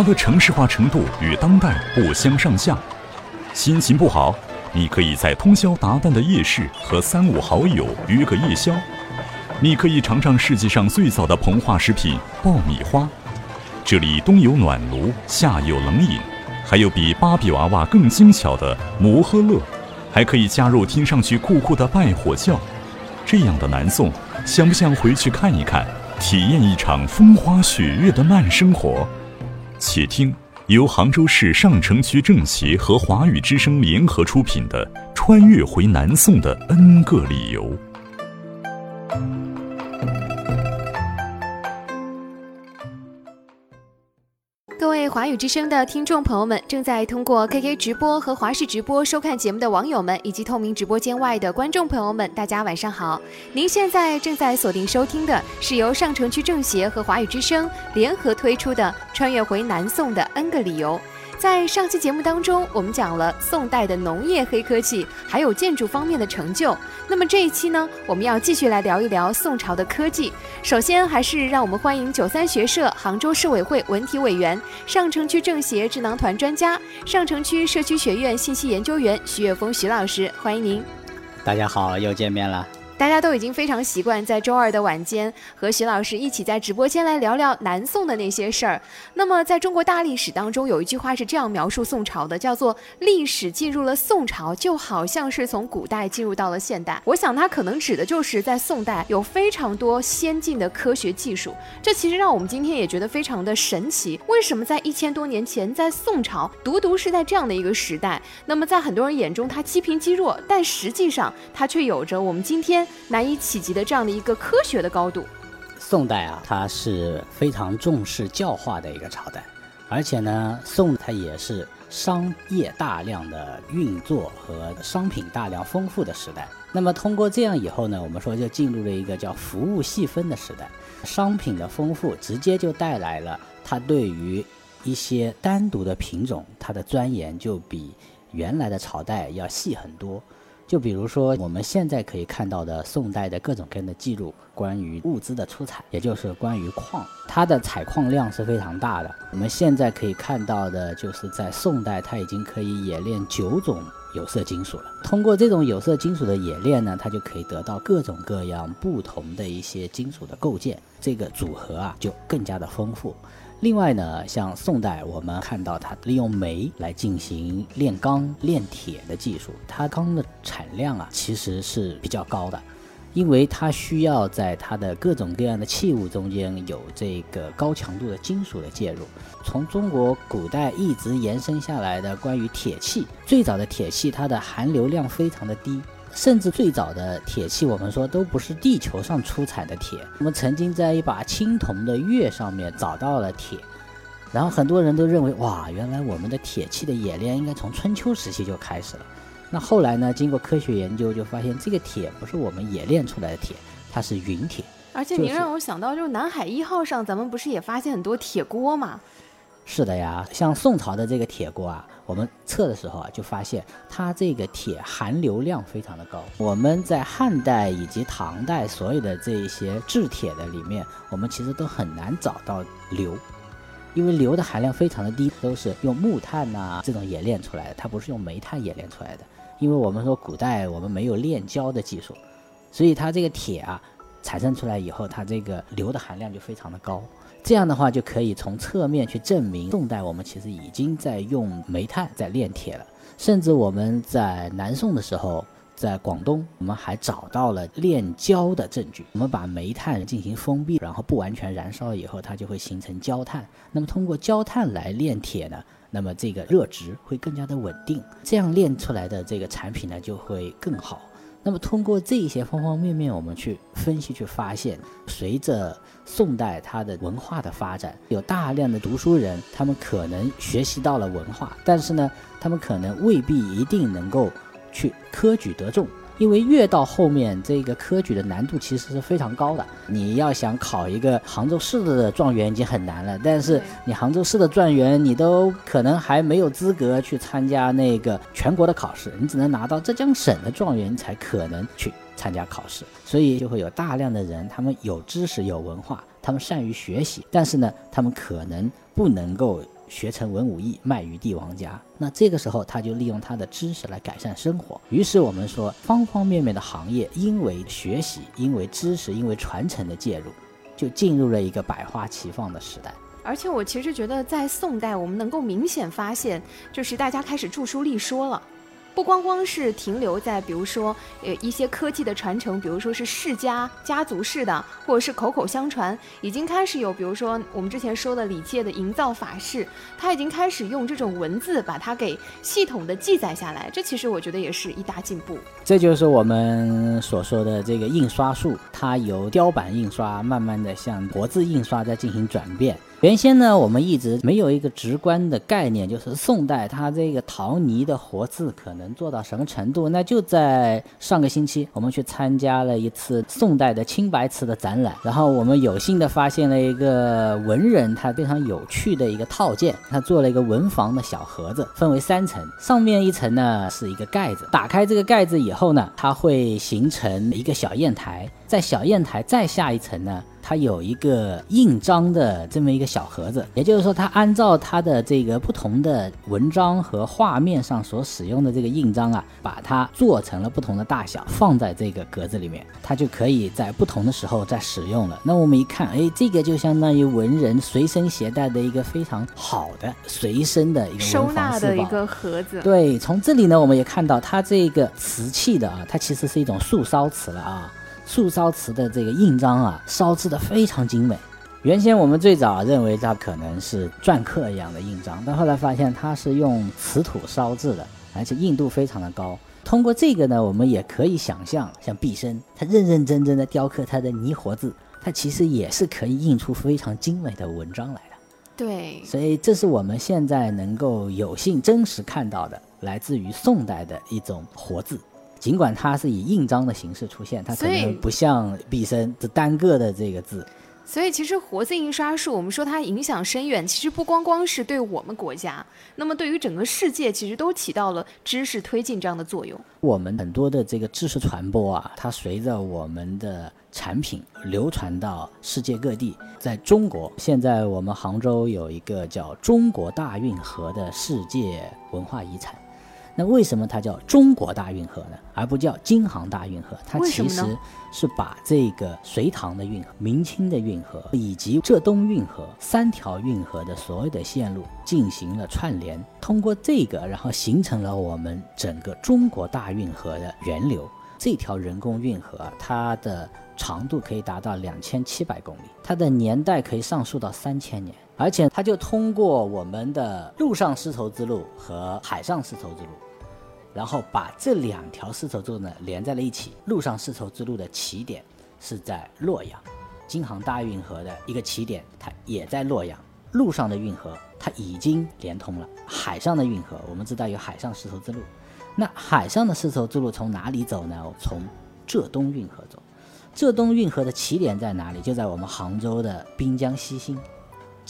它的城市化程度与当代不相上下。心情不好，你可以在通宵达旦的夜市和三五好友约个夜宵。你可以尝尝世界上最早的膨化食品爆米花。这里冬有暖炉，夏有冷饮，还有比芭比娃娃更精巧的摩诃乐，还可以加入听上去酷酷的拜火教。这样的南宋，想不想回去看一看，体验一场风花雪月的慢生活？且听由杭州市上城区政协和华语之声联合出品的《穿越回南宋的 N 个理由》。位华语之声的听众朋友们，正在通过 KK 直播和华视直播收看节目的网友们，以及透明直播间外的观众朋友们，大家晚上好！您现在正在锁定收听的是由上城区政协和华语之声联合推出的《穿越回南宋的 N 个理由》。在上期节目当中，我们讲了宋代的农业黑科技，还有建筑方面的成就。那么这一期呢，我们要继续来聊一聊宋朝的科技。首先，还是让我们欢迎九三学社杭州市委会文体委员、上城区政协智囊团专家、上城区社区学院信息研究员徐月峰徐老师，欢迎您。大家好，又见面了。大家都已经非常习惯在周二的晚间和徐老师一起在直播间来聊聊南宋的那些事儿。那么，在中国大历史当中，有一句话是这样描述宋朝的，叫做“历史进入了宋朝，就好像是从古代进入到了现代”。我想，它可能指的就是在宋代有非常多先进的科学技术。这其实让我们今天也觉得非常的神奇。为什么在一千多年前，在宋朝，独独是在这样的一个时代，那么在很多人眼中，它积贫积弱，但实际上它却有着我们今天。难以企及的这样的一个科学的高度。宋代啊，它是非常重视教化的一个朝代，而且呢，宋它也是商业大量的运作和商品大量丰富的时代。那么通过这样以后呢，我们说就进入了一个叫服务细分的时代。商品的丰富直接就带来了它对于一些单独的品种，它的钻研就比原来的朝代要细很多。就比如说，我们现在可以看到的宋代的各种各样的记录，关于物资的出产，也就是关于矿，它的采矿量是非常大的。我们现在可以看到的，就是在宋代，它已经可以冶炼九种有色金属了。通过这种有色金属的冶炼呢，它就可以得到各种各样不同的一些金属的构件，这个组合啊，就更加的丰富。另外呢，像宋代，我们看到它利用煤来进行炼钢、炼铁的技术，它钢的产量啊其实是比较高的，因为它需要在它的各种各样的器物中间有这个高强度的金属的介入。从中国古代一直延伸下来的关于铁器，最早的铁器它的含硫量非常的低。甚至最早的铁器，我们说都不是地球上出产的铁。我们曾经在一把青铜的钺上面找到了铁，然后很多人都认为，哇，原来我们的铁器的冶炼应该从春秋时期就开始了。那后来呢，经过科学研究，就发现这个铁不是我们冶炼出来的铁，它是陨铁。而且您让我想到，就是南海一号上，咱们不是也发现很多铁锅吗？是的呀，像宋朝的这个铁锅啊，我们测的时候啊，就发现它这个铁含硫量非常的高。我们在汉代以及唐代所有的这一些制铁的里面，我们其实都很难找到硫，因为硫的含量非常的低，都是用木炭呐这种冶炼出来的，它不是用煤炭冶炼出来的。因为我们说古代我们没有炼焦的技术，所以它这个铁啊产生出来以后，它这个硫的含量就非常的高。这样的话就可以从侧面去证明，宋代我们其实已经在用煤炭在炼铁了。甚至我们在南宋的时候，在广东，我们还找到了炼焦的证据。我们把煤炭进行封闭，然后不完全燃烧以后，它就会形成焦炭。那么通过焦炭来炼铁呢，那么这个热值会更加的稳定，这样炼出来的这个产品呢就会更好。那么通过这些方方面面，我们去分析去发现，随着宋代它的文化的发展，有大量的读书人，他们可能学习到了文化，但是呢，他们可能未必一定能够去科举得中。因为越到后面，这个科举的难度其实是非常高的。你要想考一个杭州市的状元已经很难了，但是你杭州市的状元，你都可能还没有资格去参加那个全国的考试，你只能拿到浙江省的状元才可能去参加考试。所以就会有大量的人，他们有知识、有文化，他们善于学习，但是呢，他们可能不能够学成文武艺，卖于帝王家。那这个时候，他就利用他的知识来改善生活。于是我们说，方方面面的行业，因为学习，因为知识，因为传承的介入，就进入了一个百花齐放的时代。而且我其实觉得，在宋代，我们能够明显发现，就是大家开始著书立说了。不光光是停留在，比如说，呃，一些科技的传承，比如说是世家家族式的，或者是口口相传，已经开始有，比如说我们之前说的李诫的营造法式，他已经开始用这种文字把它给系统的记载下来，这其实我觉得也是一大进步。这就是我们所说的这个印刷术，它由雕版印刷慢慢的向活字印刷在进行转变。原先呢，我们一直没有一个直观的概念，就是宋代它这个陶泥的活字可能做到什么程度。那就在上个星期，我们去参加了一次宋代的青白瓷的展览，然后我们有幸的发现了一个文人他非常有趣的一个套件，他做了一个文房的小盒子，分为三层，上面一层呢是一个盖子，打开这个盖子以后呢，它会形成一个小砚台，在小砚台再下一层呢。它有一个印章的这么一个小盒子，也就是说，它按照它的这个不同的文章和画面上所使用的这个印章啊，把它做成了不同的大小，放在这个格子里面，它就可以在不同的时候再使用了。那我们一看，哎，这个就相当于文人随身携带的一个非常好的随身的一个收纳的一个盒子。对，从这里呢，我们也看到它这个瓷器的啊，它其实是一种素烧瓷了啊。素烧瓷的这个印章啊，烧制的非常精美。原先我们最早认为它可能是篆刻一样的印章，但后来发现它是用瓷土烧制的，而且硬度非常的高。通过这个呢，我们也可以想象，像毕生他认认真真的雕刻他的泥活字，他其实也是可以印出非常精美的文章来的。对，所以这是我们现在能够有幸真实看到的，来自于宋代的一种活字。尽管它是以印章的形式出现，它可能不像毕生这单个的这个字。所以，其实活字印刷术，我们说它影响深远，其实不光光是对我们国家，那么对于整个世界，其实都起到了知识推进这样的作用。我们很多的这个知识传播啊，它随着我们的产品流传到世界各地。在中国，现在我们杭州有一个叫中国大运河的世界文化遗产。那为什么它叫中国大运河呢？而不叫京杭大运河？它其实是把这个隋唐的运河、明清的运河以及浙东运河三条运河的所有的线路进行了串联，通过这个，然后形成了我们整个中国大运河的源流。这条人工运河，它的长度可以达到两千七百公里，它的年代可以上溯到三千年。而且它就通过我们的陆上丝绸之路和海上丝绸之路，然后把这两条丝绸之路呢连在了一起。陆上丝绸之路的起点是在洛阳，京杭大运河的一个起点它也在洛阳。陆上的运河它已经连通了，海上的运河我们知道有海上丝绸之路。那海上的丝绸之路从哪里走呢？从浙东运河走。浙东运河的起点在哪里？就在我们杭州的滨江西兴。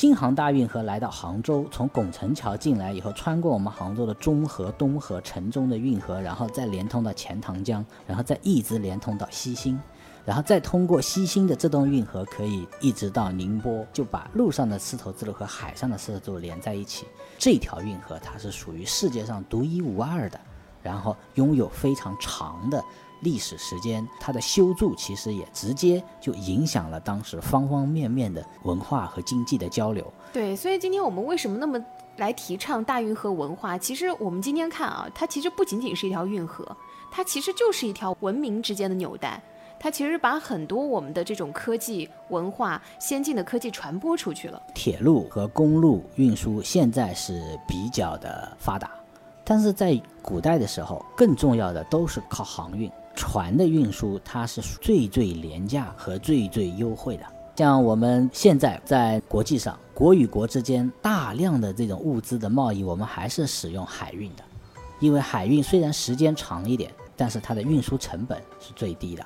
京杭大运河来到杭州，从拱宸桥进来以后，穿过我们杭州的中河、东河、城中的运河，然后再连通到钱塘江，然后再一直连通到西兴，然后再通过西兴的这段运河，可以一直到宁波，就把陆上的丝绸之路和海上的丝绸之路连在一起。这条运河它是属于世界上独一无二的，然后拥有非常长的。历史时间，它的修筑其实也直接就影响了当时方方面面的文化和经济的交流。对，所以今天我们为什么那么来提倡大运河文化？其实我们今天看啊，它其实不仅仅是一条运河，它其实就是一条文明之间的纽带。它其实把很多我们的这种科技文化、先进的科技传播出去了。铁路和公路运输现在是比较的发达，但是在古代的时候，更重要的都是靠航运。船的运输，它是最最廉价和最最优惠的。像我们现在在国际上，国与国之间大量的这种物资的贸易，我们还是使用海运的，因为海运虽然时间长一点，但是它的运输成本是最低的。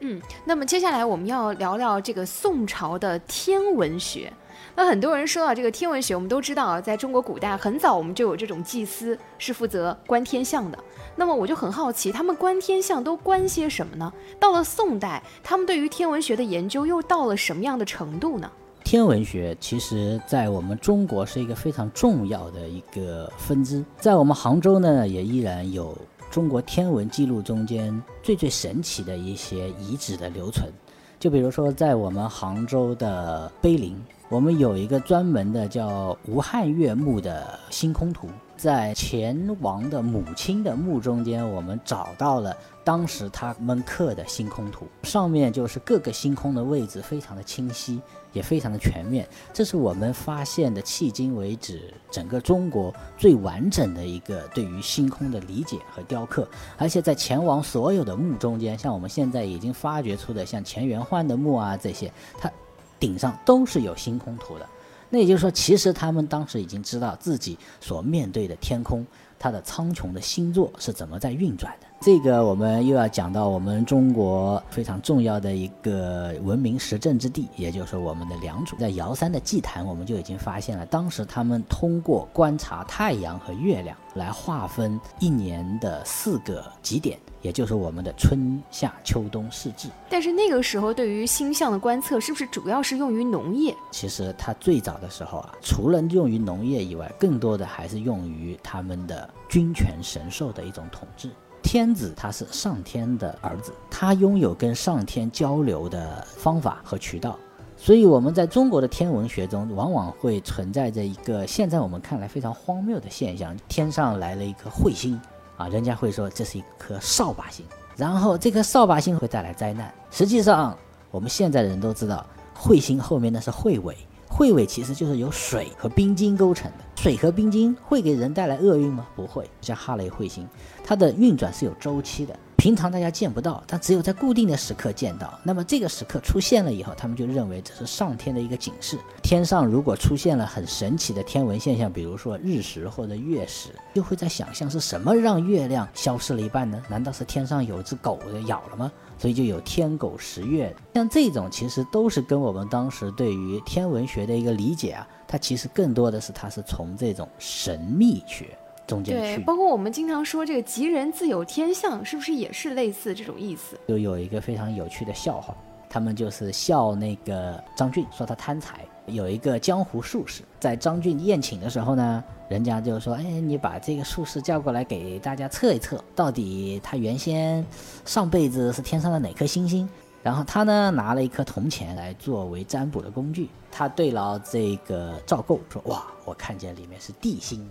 嗯，那么接下来我们要聊聊这个宋朝的天文学。那很多人说到这个天文学，我们都知道啊，在中国古代很早我们就有这种祭司是负责观天象的。那么我就很好奇，他们观天象都观些什么呢？到了宋代，他们对于天文学的研究又到了什么样的程度呢？天文学其实在我们中国是一个非常重要的一个分支，在我们杭州呢，也依然有中国天文记录中间最最神奇的一些遗址的留存。就比如说，在我们杭州的碑林，我们有一个专门的叫吴汉月墓的星空图。在前王的母亲的墓中间，我们找到了当时他们刻的星空图，上面就是各个星空的位置非常的清晰，也非常的全面。这是我们发现的迄今为止整个中国最完整的一个对于星空的理解和雕刻。而且在前王所有的墓中间，像我们现在已经发掘出的像钱元焕的墓啊这些，它顶上都是有星空图的。那也就是说，其实他们当时已经知道自己所面对的天空，它的苍穹的星座是怎么在运转的。这个我们又要讲到我们中国非常重要的一个文明实证之地，也就是我们的良渚。在瑶山的祭坛，我们就已经发现了，当时他们通过观察太阳和月亮来划分一年的四个极点。也就是我们的春夏秋冬四季，但是那个时候对于星象的观测是不是主要是用于农业？其实它最早的时候啊，除了用于农业以外，更多的还是用于他们的君权神授的一种统治。天子他是上天的儿子，他拥有跟上天交流的方法和渠道，所以我们在中国的天文学中，往往会存在着一个现在我们看来非常荒谬的现象：天上来了一颗彗星。啊，人家会说这是一颗扫把星，然后这颗扫把星会带来灾难。实际上，我们现在的人都知道，彗星后面那是彗尾，彗尾其实就是由水和冰晶构成的。水和冰晶会给人带来厄运吗？不会。像哈雷彗星，它的运转是有周期的。平常大家见不到，但只有在固定的时刻见到。那么这个时刻出现了以后，他们就认为这是上天的一个警示。天上如果出现了很神奇的天文现象，比如说日食或者月食，就会在想象是什么让月亮消失了一半呢？难道是天上有只狗咬了吗？所以就有天狗食月。像这种其实都是跟我们当时对于天文学的一个理解啊，它其实更多的是它是从这种神秘学。对，包括我们经常说这个“吉人自有天相”，是不是也是类似这种意思？就有一个非常有趣的笑话，他们就是笑那个张俊，说他贪财。有一个江湖术士在张俊宴请的时候呢，人家就说：“哎，你把这个术士叫过来给大家测一测，到底他原先上辈子是天上的哪颗星星？”然后他呢拿了一颗铜钱来作为占卜的工具，他对牢这个赵构说：“哇，我看见里面是地星。”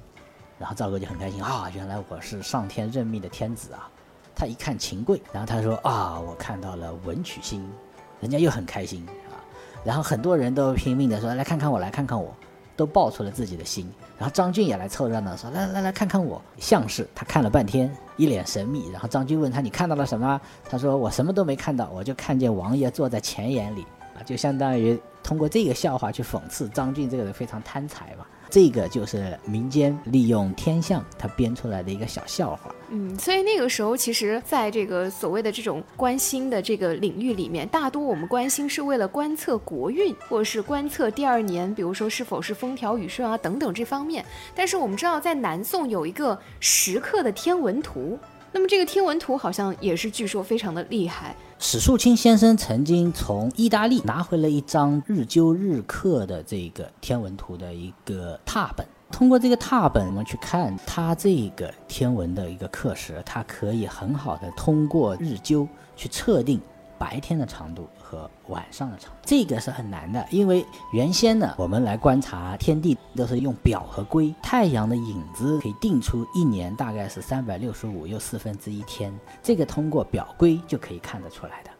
然后赵构就很开心啊，原来我是上天任命的天子啊！他一看秦桧，然后他说啊，我看到了文曲星，人家又很开心啊。然后很多人都拼命的说来看看我，来看看我，都报出了自己的心。然后张俊也来凑热闹说来来来看看我，像是他看了半天，一脸神秘。然后张俊问他你看到了什么？他说我什么都没看到，我就看见王爷坐在前眼里啊，就相当于通过这个笑话去讽刺张俊这个人非常贪财嘛。这个就是民间利用天象，他编出来的一个小笑话。嗯，所以那个时候，其实在这个所谓的这种关心的这个领域里面，大多我们关心是为了观测国运，或者是观测第二年，比如说是否是风调雨顺啊等等这方面。但是我们知道，在南宋有一个石刻的天文图。那么这个天文图好像也是据说非常的厉害。史树清先生曾经从意大利拿回了一张日灸日刻的这个天文图的一个拓本，通过这个拓本我们去看它这个天文的一个刻时，它可以很好的通过日灸去测定白天的长度。和晚上的长，这个是很难的，因为原先呢，我们来观察天地都是用表和规，太阳的影子可以定出一年大概是三百六十五又四分之一天，这个通过表规就可以看得出来的。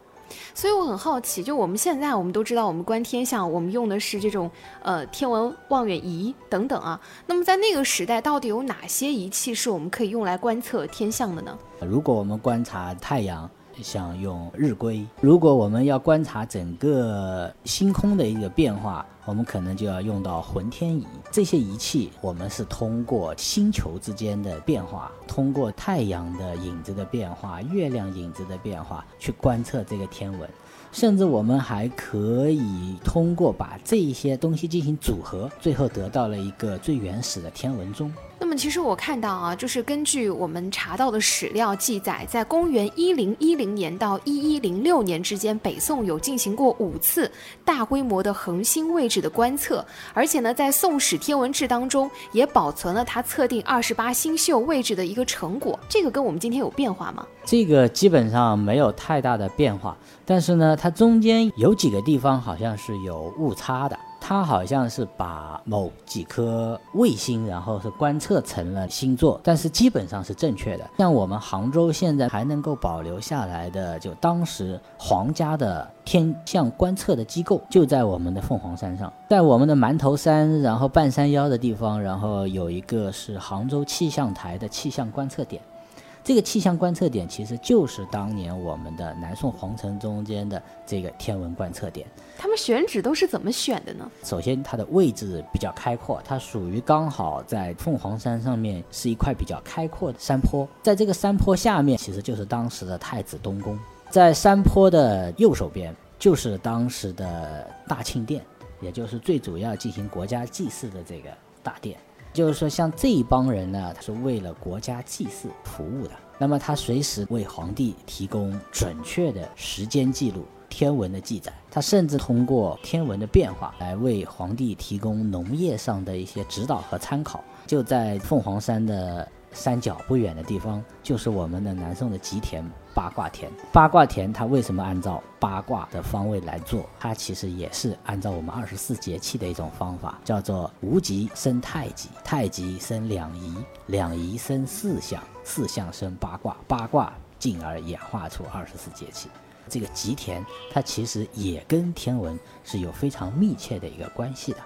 所以我很好奇，就我们现在我们都知道，我们观天象，我们用的是这种呃天文望远仪等等啊。那么在那个时代，到底有哪些仪器是我们可以用来观测天象的呢？如果我们观察太阳。像用日晷，如果我们要观察整个星空的一个变化，我们可能就要用到浑天仪。这些仪器，我们是通过星球之间的变化，通过太阳的影子的变化、月亮影子的变化去观测这个天文。甚至我们还可以通过把这一些东西进行组合，最后得到了一个最原始的天文钟。那么其实我看到啊，就是根据我们查到的史料记载，在公元一零一零年到一一零六年之间，北宋有进行过五次大规模的恒星位置的观测，而且呢，在《宋史天文志》当中也保存了它测定二十八星宿位置的一个成果。这个跟我们今天有变化吗？这个基本上没有太大的变化，但是呢，它中间有几个地方好像是有误差的。它好像是把某几颗卫星，然后是观测成了星座，但是基本上是正确的。像我们杭州现在还能够保留下来的，就当时皇家的天象观测的机构，就在我们的凤凰山上，在我们的馒头山，然后半山腰的地方，然后有一个是杭州气象台的气象观测点。这个气象观测点其实就是当年我们的南宋皇城中间的这个天文观测点。他们选址都是怎么选的呢？首先，它的位置比较开阔，它属于刚好在凤凰山上面是一块比较开阔的山坡。在这个山坡下面，其实就是当时的太子东宫。在山坡的右手边，就是当时的大庆殿，也就是最主要进行国家祭祀的这个大殿。就是说，像这一帮人呢，他是为了国家祭祀服务的。那么，他随时为皇帝提供准确的时间记录、天文的记载。他甚至通过天文的变化来为皇帝提供农业上的一些指导和参考。就在凤凰山的。山脚不远的地方，就是我们的南宋的吉田八卦田。八卦田它为什么按照八卦的方位来做？它其实也是按照我们二十四节气的一种方法，叫做无极生太极，太极生两仪，两仪生四象，四象生八卦，八卦进而演化出二十四节气。这个吉田它其实也跟天文是有非常密切的一个关系的。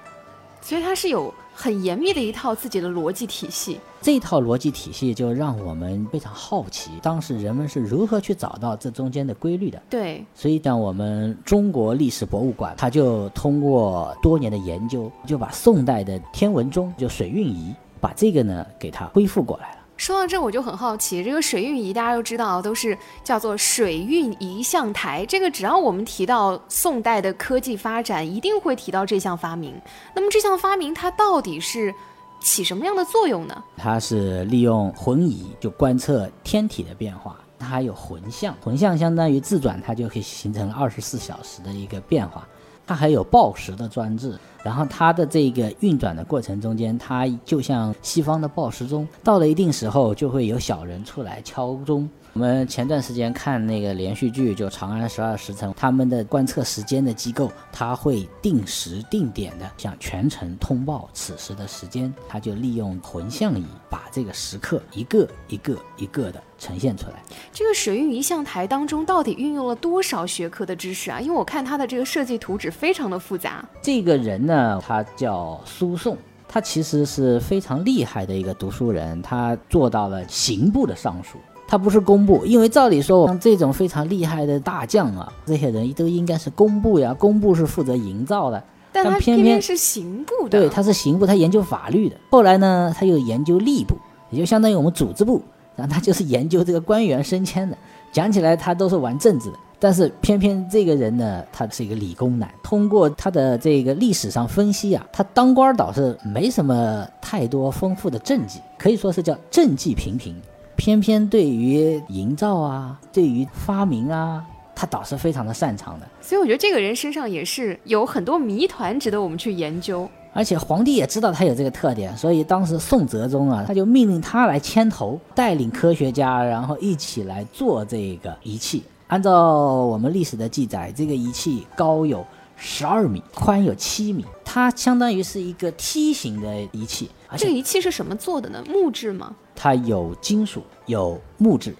所以它是有很严密的一套自己的逻辑体系，这套逻辑体系就让我们非常好奇，当时人们是如何去找到这中间的规律的。对，所以像我们中国历史博物馆，它就通过多年的研究，就把宋代的天文钟就水运仪，把这个呢给它恢复过来了。说到这，我就很好奇，这个水运仪大家都知道，都是叫做水运仪象台。这个只要我们提到宋代的科技发展，一定会提到这项发明。那么这项发明它到底是起什么样的作用呢？它是利用浑仪就观测天体的变化，它还有浑象，浑象相当于自转，它就可以形成二十四小时的一个变化。它还有报时的装置。然后它的这个运转的过程中间，它就像西方的报时钟，到了一定时候就会有小人出来敲钟。我们前段时间看那个连续剧，就《长安十二时辰》，他们的观测时间的机构，他会定时定点的向全城通报此时的时间。他就利用浑象仪，把这个时刻一个一个一个的呈现出来。这个水运仪象台当中到底运用了多少学科的知识啊？因为我看他的这个设计图纸非常的复杂。这个人呢，他叫苏颂，他其实是非常厉害的一个读书人，他做到了刑部的尚书。他不是工部，因为照理说，像这种非常厉害的大将啊，这些人都应该是工部呀。工部是负责营造的，但他偏偏是刑部的。对，他是刑部，他研究法律的。后来呢，他又研究吏部，也就相当于我们组织部，然后他就是研究这个官员升迁的。讲起来，他都是玩政治的。但是偏偏这个人呢，他是一个理工男。通过他的这个历史上分析啊，他当官倒是没什么太多丰富的政绩，可以说是叫政绩平平。偏偏对于营造啊，对于发明啊，他倒是非常的擅长的。所以我觉得这个人身上也是有很多谜团值得我们去研究。而且皇帝也知道他有这个特点，所以当时宋哲宗啊，他就命令他来牵头，带领科学家，然后一起来做这个仪器。按照我们历史的记载，这个仪器高有十二米，宽有七米，它相当于是一个梯形的仪器。这个仪器是什么做的呢？木质吗？它有金属，有木质，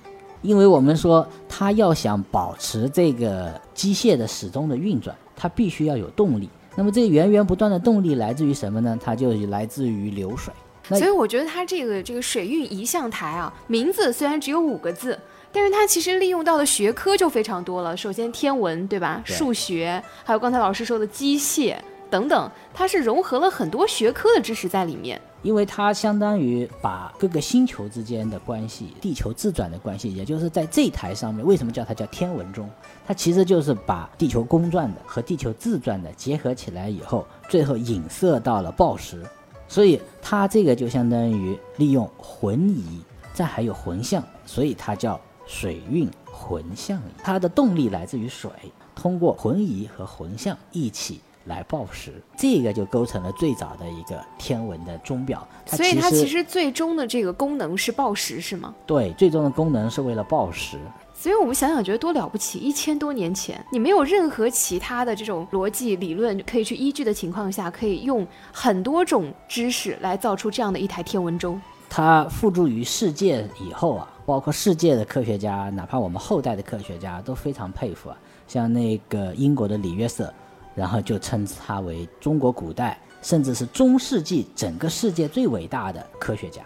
因为我们说它要想保持这个机械的始终的运转，它必须要有动力。那么这个源源不断的动力来自于什么呢？它就来自于流水。所以我觉得它这个这个水运仪象台啊，名字虽然只有五个字，但是它其实利用到的学科就非常多了。首先天文，对吧？数学，还有刚才老师说的机械等等，它是融合了很多学科的知识在里面。因为它相当于把各个星球之间的关系、地球自转的关系，也就是在这台上面，为什么叫它叫天文钟？它其实就是把地球公转的和地球自转的结合起来以后，最后影射到了报时。所以它这个就相当于利用浑仪，再还有浑象，所以它叫水运浑象仪。它的动力来自于水，通过浑仪和浑象一起来报时，这个就构成了最早的一个天文的钟表。所以它其实最终的这个功能是报时，是吗？对，最终的功能是为了报时。所以我们想想，觉得多了不起！一千多年前，你没有任何其他的这种逻辑理论可以去依据的情况下，可以用很多种知识来造出这样的一台天文钟。它付诸于世界以后啊，包括世界的科学家，哪怕我们后代的科学家都非常佩服啊。像那个英国的李约瑟，然后就称他为中国古代，甚至是中世纪整个世界最伟大的科学家。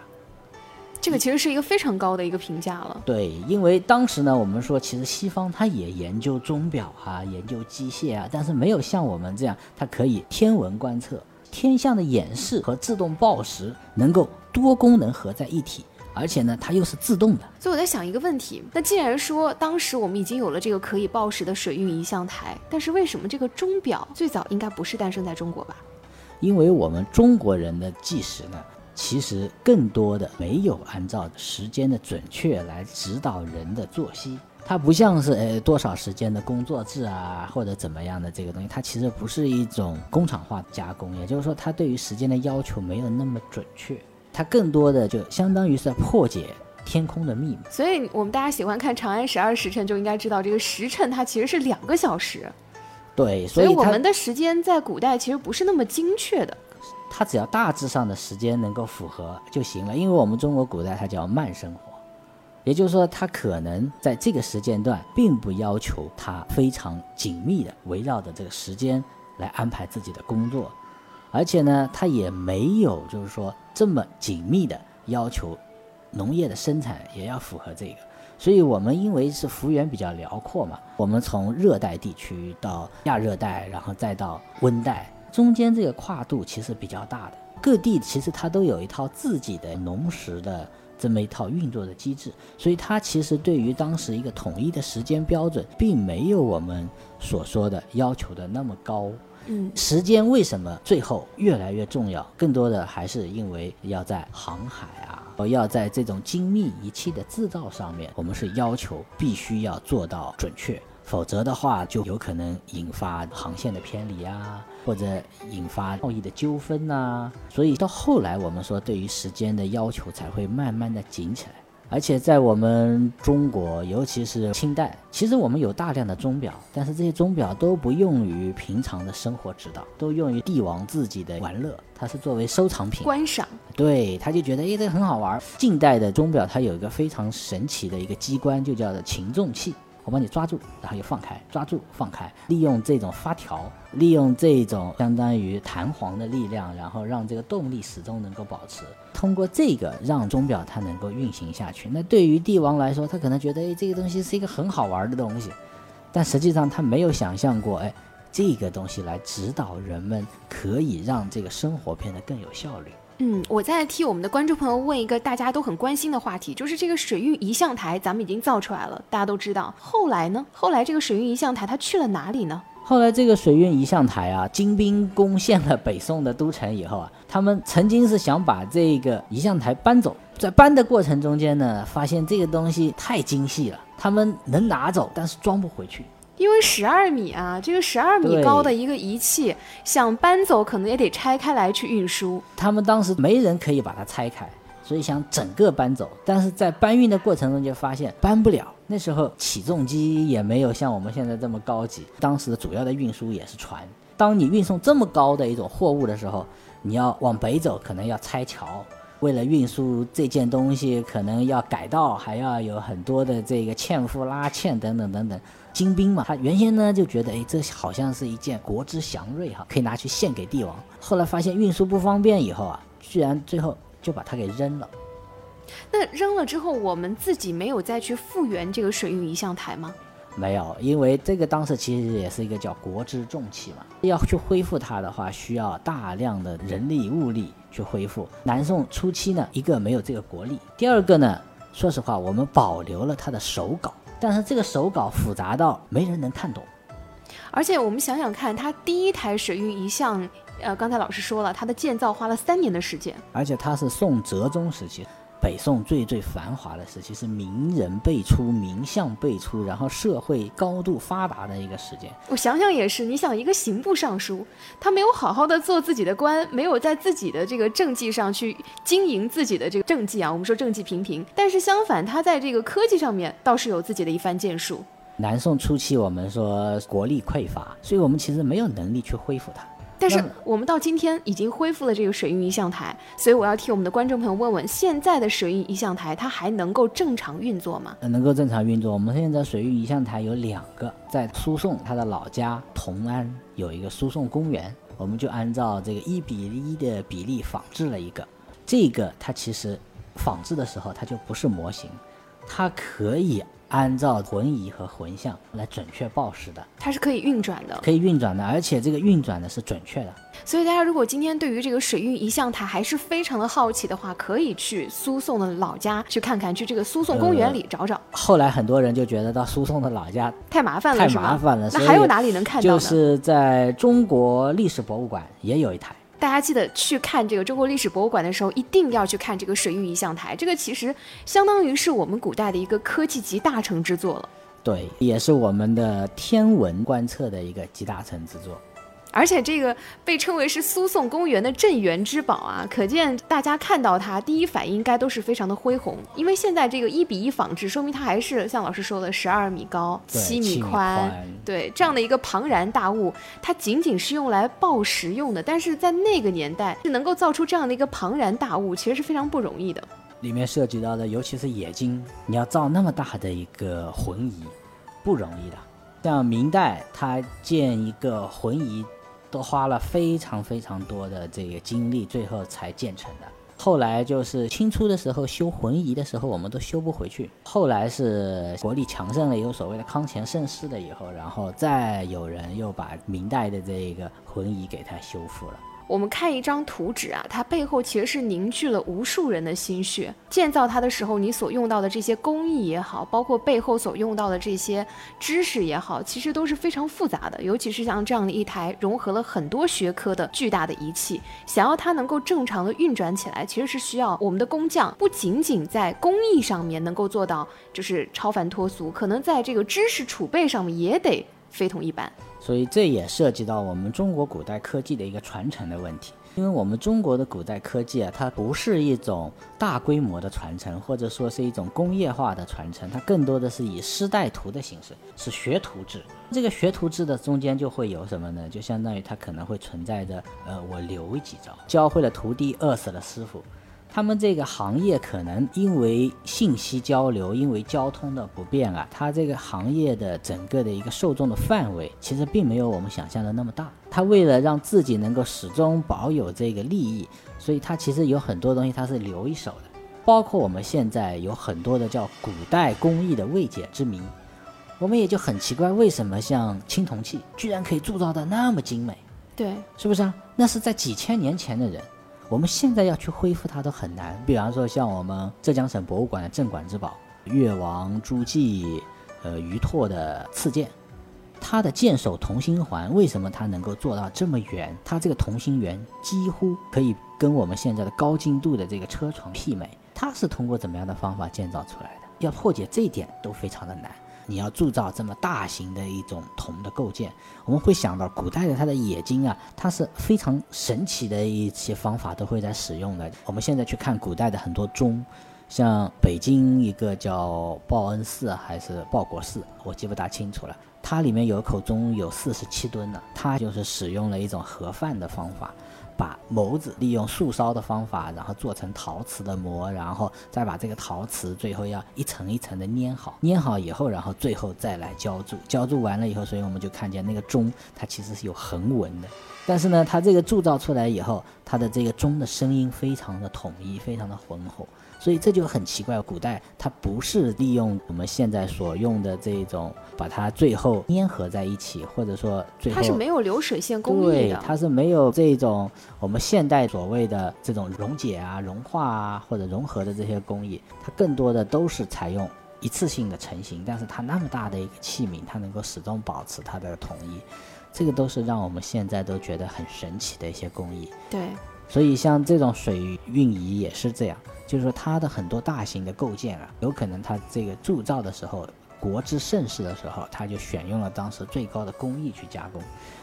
这个其实是一个非常高的一个评价了。对，因为当时呢，我们说其实西方它也研究钟表啊，研究机械啊，但是没有像我们这样，它可以天文观测、天象的演示和自动报时，能够多功能合在一起，而且呢，它又是自动的。所以我在想一个问题，那既然说当时我们已经有了这个可以报时的水运仪象台，但是为什么这个钟表最早应该不是诞生在中国吧？因为我们中国人的计时呢。其实更多的没有按照时间的准确来指导人的作息，它不像是呃多少时间的工作制啊或者怎么样的这个东西，它其实不是一种工厂化加工，也就是说它对于时间的要求没有那么准确，它更多的就相当于是破解天空的秘密。所以我们大家喜欢看《长安十二时辰》，就应该知道这个时辰它其实是两个小时。对，所以我们的时间在古代其实不是那么精确的。它只要大致上的时间能够符合就行了，因为我们中国古代它叫慢生活，也就是说它可能在这个时间段并不要求它非常紧密的围绕着这个时间来安排自己的工作，而且呢，它也没有就是说这么紧密的要求农业的生产也要符合这个，所以我们因为是幅员比较辽阔嘛，我们从热带地区到亚热带，然后再到温带。中间这个跨度其实比较大的，各地其实它都有一套自己的农时的这么一套运作的机制，所以它其实对于当时一个统一的时间标准，并没有我们所说的要求的那么高。嗯，时间为什么最后越来越重要？更多的还是因为要在航海啊，我要在这种精密仪器的制造上面，我们是要求必须要做到准确。否则的话，就有可能引发航线的偏离啊，或者引发贸易的纠纷呐。所以到后来，我们说对于时间的要求才会慢慢的紧起来。而且在我们中国，尤其是清代，其实我们有大量的钟表，但是这些钟表都不用于平常的生活指导，都用于帝王自己的玩乐，它是作为收藏品观赏。对，他就觉得哎，这个很好玩。近代的钟表它有一个非常神奇的一个机关，就叫做擒纵器。我帮你抓住，然后又放开，抓住放开，利用这种发条，利用这种相当于弹簧的力量，然后让这个动力始终能够保持。通过这个让钟表它能够运行下去。那对于帝王来说，他可能觉得，哎，这个东西是一个很好玩的东西，但实际上他没有想象过，哎，这个东西来指导人们，可以让这个生活变得更有效率。嗯，我在替我们的观众朋友问一个大家都很关心的话题，就是这个水运仪象台，咱们已经造出来了，大家都知道。后来呢？后来这个水运仪象台它去了哪里呢？后来这个水运仪象台啊，金兵攻陷了北宋的都城以后啊，他们曾经是想把这个仪象台搬走，在搬的过程中间呢，发现这个东西太精细了，他们能拿走，但是装不回去。因为十二米啊，这个十二米高的一个仪器，想搬走可能也得拆开来去运输。他们当时没人可以把它拆开，所以想整个搬走。但是在搬运的过程中就发现搬不了。那时候起重机也没有像我们现在这么高级，当时的主要的运输也是船。当你运送这么高的一种货物的时候，你要往北走，可能要拆桥。为了运输这件东西，可能要改道，还要有很多的这个纤夫拉纤等等等等。精兵嘛，他原先呢就觉得，哎，这好像是一件国之祥瑞哈，可以拿去献给帝王。后来发现运输不方便以后啊，居然最后就把它给扔了。那扔了之后，我们自己没有再去复原这个水运仪象台吗？没有，因为这个当时其实也是一个叫国之重器嘛，要去恢复它的话，需要大量的人力物力去恢复。南宋初期呢，一个没有这个国力，第二个呢，说实话，我们保留了它的手稿。但是这个手稿复杂到没人能看懂，而且我们想想看，它第一台水运仪象呃，刚才老师说了，它的建造花了三年的时间，而且它是宋哲宗时期。北宋最最繁华的时期是名人辈出、名相辈出，然后社会高度发达的一个时间。我想想也是，你想一个刑部尚书，他没有好好的做自己的官，没有在自己的这个政绩上去经营自己的这个政绩啊。我们说政绩平平，但是相反，他在这个科技上面倒是有自己的一番建树。南宋初期，我们说国力匮乏，所以我们其实没有能力去恢复它。但是我们到今天已经恢复了这个水运仪象台，所以我要替我们的观众朋友问问：现在的水运仪象台它还能够正常运作吗？能够正常运作。我们现在水运仪象台有两个，在输送他的老家同安有一个输送公园，我们就按照这个一比一的比例仿制了一个。这个它其实仿制的时候它就不是模型，它可以。按照魂仪和魂像来准确报时的，它是可以运转的，可以运转的，而且这个运转的是准确的。所以大家如果今天对于这个水运仪象台还是非常的好奇的话，可以去苏颂的老家去看看，去这个苏颂公园里找找。后来很多人就觉得到苏颂的老家太麻烦了，太麻烦了。那还有哪里能看到？就是在中国历史博物馆也有一台。大家记得去看这个中国历史博物馆的时候，一定要去看这个水运仪象台。这个其实相当于是我们古代的一个科技集大成之作了。对，也是我们的天文观测的一个集大成之作。而且这个被称为是苏颂公园的镇园之宝啊，可见大家看到它第一反应应该都是非常的恢宏。因为现在这个一比一仿制，说明它还是像老师说的十二米高、七米宽，对这样的一个庞然大物，它仅仅是用来报时用的。但是在那个年代，是能够造出这样的一个庞然大物，其实是非常不容易的。里面涉及到的，尤其是冶金，你要造那么大的一个浑仪，不容易的。像明代，它建一个浑仪。都花了非常非常多的这个精力，最后才建成的。后来就是清初的时候修浑仪的时候，我们都修不回去。后来是国力强盛了，有所谓的康乾盛世了以后，然后再有人又把明代的这个浑仪给它修复了。我们看一张图纸啊，它背后其实是凝聚了无数人的心血。建造它的时候，你所用到的这些工艺也好，包括背后所用到的这些知识也好，其实都是非常复杂的。尤其是像这样的一台融合了很多学科的巨大的仪器，想要它能够正常的运转起来，其实是需要我们的工匠不仅仅在工艺上面能够做到就是超凡脱俗，可能在这个知识储备上面也得非同一般。所以这也涉及到我们中国古代科技的一个传承的问题，因为我们中国的古代科技啊，它不是一种大规模的传承，或者说是一种工业化的传承，它更多的是以师带徒的形式，是学徒制。这个学徒制的中间就会有什么呢？就相当于它可能会存在着，呃，我留几招，教会了徒弟，饿死了师傅。他们这个行业可能因为信息交流，因为交通的不便啊，它这个行业的整个的一个受众的范围，其实并没有我们想象的那么大。他为了让自己能够始终保有这个利益，所以他其实有很多东西他是留一手的，包括我们现在有很多的叫古代工艺的未解之谜，我们也就很奇怪，为什么像青铜器居然可以铸造的那么精美？对，是不是啊？那是在几千年前的人。我们现在要去恢复它都很难，比方说像我们浙江省博物馆的镇馆之宝越王朱棣，呃于拓的刺剑，它的剑首同心环为什么它能够做到这么圆？它这个同心圆几乎可以跟我们现在的高精度的这个车床媲美，它是通过怎么样的方法建造出来的？要破解这一点都非常的难。你要铸造这么大型的一种铜的构件，我们会想到古代的它的冶金啊，它是非常神奇的一些方法都会在使用的。我们现在去看古代的很多钟，像北京一个叫报恩寺还是报国寺，我记不大清楚了，它里面有口钟有四十七吨呢，它就是使用了一种盒饭的方法。把眸子利用树梢的方法，然后做成陶瓷的模，然后再把这个陶瓷最后要一层一层的粘好，粘好以后，然后最后再来浇铸，浇铸完了以后，所以我们就看见那个钟，它其实是有横纹的。但是呢，它这个铸造出来以后，它的这个钟的声音非常的统一，非常的浑厚。所以这就很奇怪，古代它不是利用我们现在所用的这种，把它最后粘合在一起，或者说最后它是没有流水线工艺的，它是没有这种我们现代所谓的这种溶解啊、融化啊或者融合的这些工艺，它更多的都是采用一次性的成型，但是它那么大的一个器皿，它能够始终保持它的统一。这个都是让我们现在都觉得很神奇的一些工艺。对，所以像这种水运仪也是这样，就是说它的很多大型的构件啊，有可能它这个铸造的时候，国之盛世的时候，它就选用了当时最高的工艺去加工。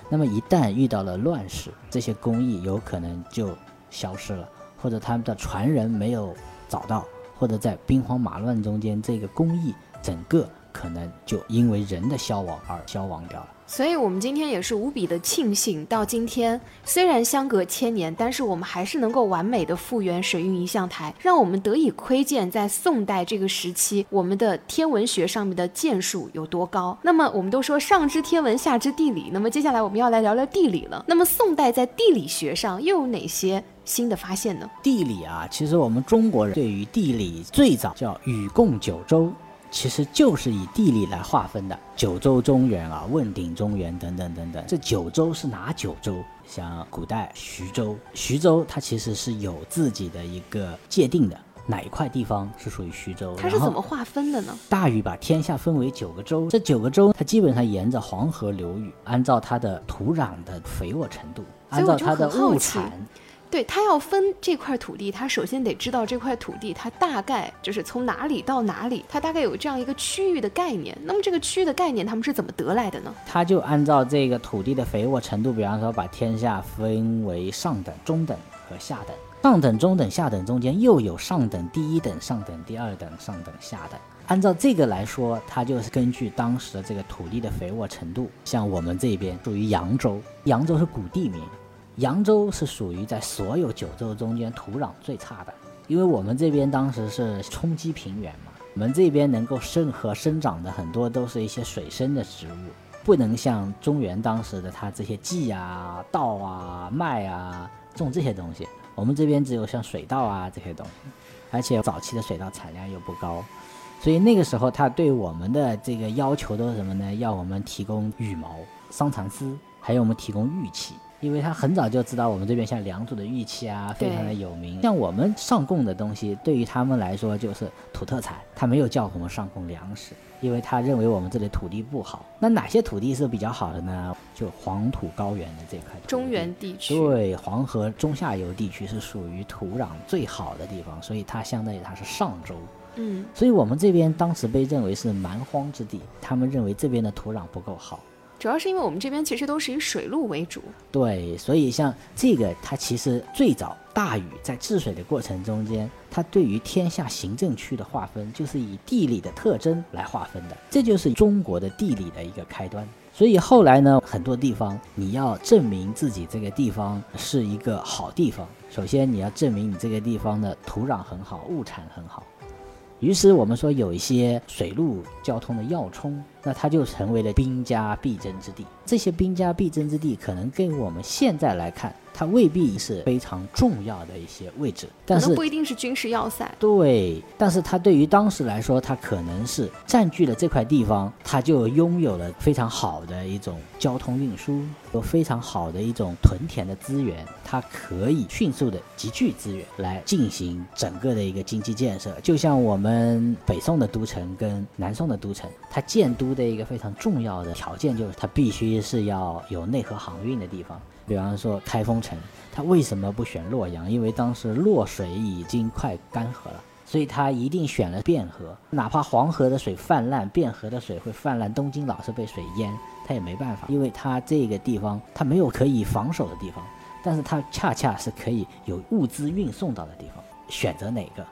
那么一旦遇到了乱世，这些工艺有可能就消失了，或者他们的传人没有找到，或者在兵荒马乱中间，这个工艺整个可能就因为人的消亡而消亡掉了。所以，我们今天也是无比的庆幸，到今天虽然相隔千年，但是我们还是能够完美的复原水运仪象台，让我们得以窥见在宋代这个时期我们的天文学上面的建树有多高。那么，我们都说上知天文，下知地理，那么接下来我们要来聊聊地理了。那么，宋代在地理学上又有哪些新的发现呢？地理啊，其实我们中国人对于地理最早叫禹贡九州。其实就是以地理来划分的，九州中原啊，问鼎中原等等等等。这九州是哪九州？像古代徐州，徐州它其实是有自己的一个界定的，哪一块地方是属于徐州？它是怎么划分的呢？大禹把天下分为九个州，这九个州它基本上沿着黄河流域，按照它的土壤的肥沃程度，按照它的物产。对他要分这块土地，他首先得知道这块土地它大概就是从哪里到哪里，它大概有这样一个区域的概念。那么这个区域的概念他们是怎么得来的呢？他就按照这个土地的肥沃程度，比方说把天下分为上等、中等和下等。上等、中等、下等中间又有上等第一等、上等第二等、上等下等。按照这个来说，它就是根据当时的这个土地的肥沃程度。像我们这边属于扬州，扬州是古地名。扬州是属于在所有九州中间土壤最差的，因为我们这边当时是冲积平原嘛，我们这边能够生和生长的很多都是一些水生的植物，不能像中原当时的它这些稷啊、稻啊、麦啊种这些东西，我们这边只有像水稻啊这些东西，而且早期的水稻产量又不高，所以那个时候他对我们的这个要求都是什么呢？要我们提供羽毛、桑蚕丝，还有我们提供玉器。因为他很早就知道我们这边像良渚的玉器啊，非常的有名。像我们上贡的东西，对于他们来说就是土特产，他没有叫我们上贡粮食，因为他认为我们这里土地不好。那哪些土地是比较好的呢？就黄土高原的这块。中原地区。对，黄河中下游地区是属于土壤最好的地方，所以它相当于它是上州。嗯。所以我们这边当时被认为是蛮荒之地，他们认为这边的土壤不够好。主要是因为我们这边其实都是以水路为主，对，所以像这个，它其实最早大禹在治水的过程中间，它对于天下行政区的划分，就是以地理的特征来划分的，这就是中国的地理的一个开端。所以后来呢，很多地方你要证明自己这个地方是一个好地方，首先你要证明你这个地方的土壤很好，物产很好。于是我们说有一些水陆交通的要冲，那它就成为了兵家必争之地。这些兵家必争之地，可能跟我们现在来看。它未必是非常重要的一些位置，但是不一定是军事要塞。对，但是它对于当时来说，它可能是占据了这块地方，它就拥有了非常好的一种交通运输，有非常好的一种屯田的资源，它可以迅速的集聚资源来进行整个的一个经济建设。就像我们北宋的都城跟南宋的都城，它建都的一个非常重要的条件就是它必须是要有内河航运的地方。比方说开封城，他为什么不选洛阳？因为当时洛水已经快干涸了，所以他一定选了汴河。哪怕黄河的水泛滥，汴河的水会泛滥，东京老是被水淹，他也没办法，因为他这个地方他没有可以防守的地方，但是他恰恰是可以有物资运送到的地方。选择哪个？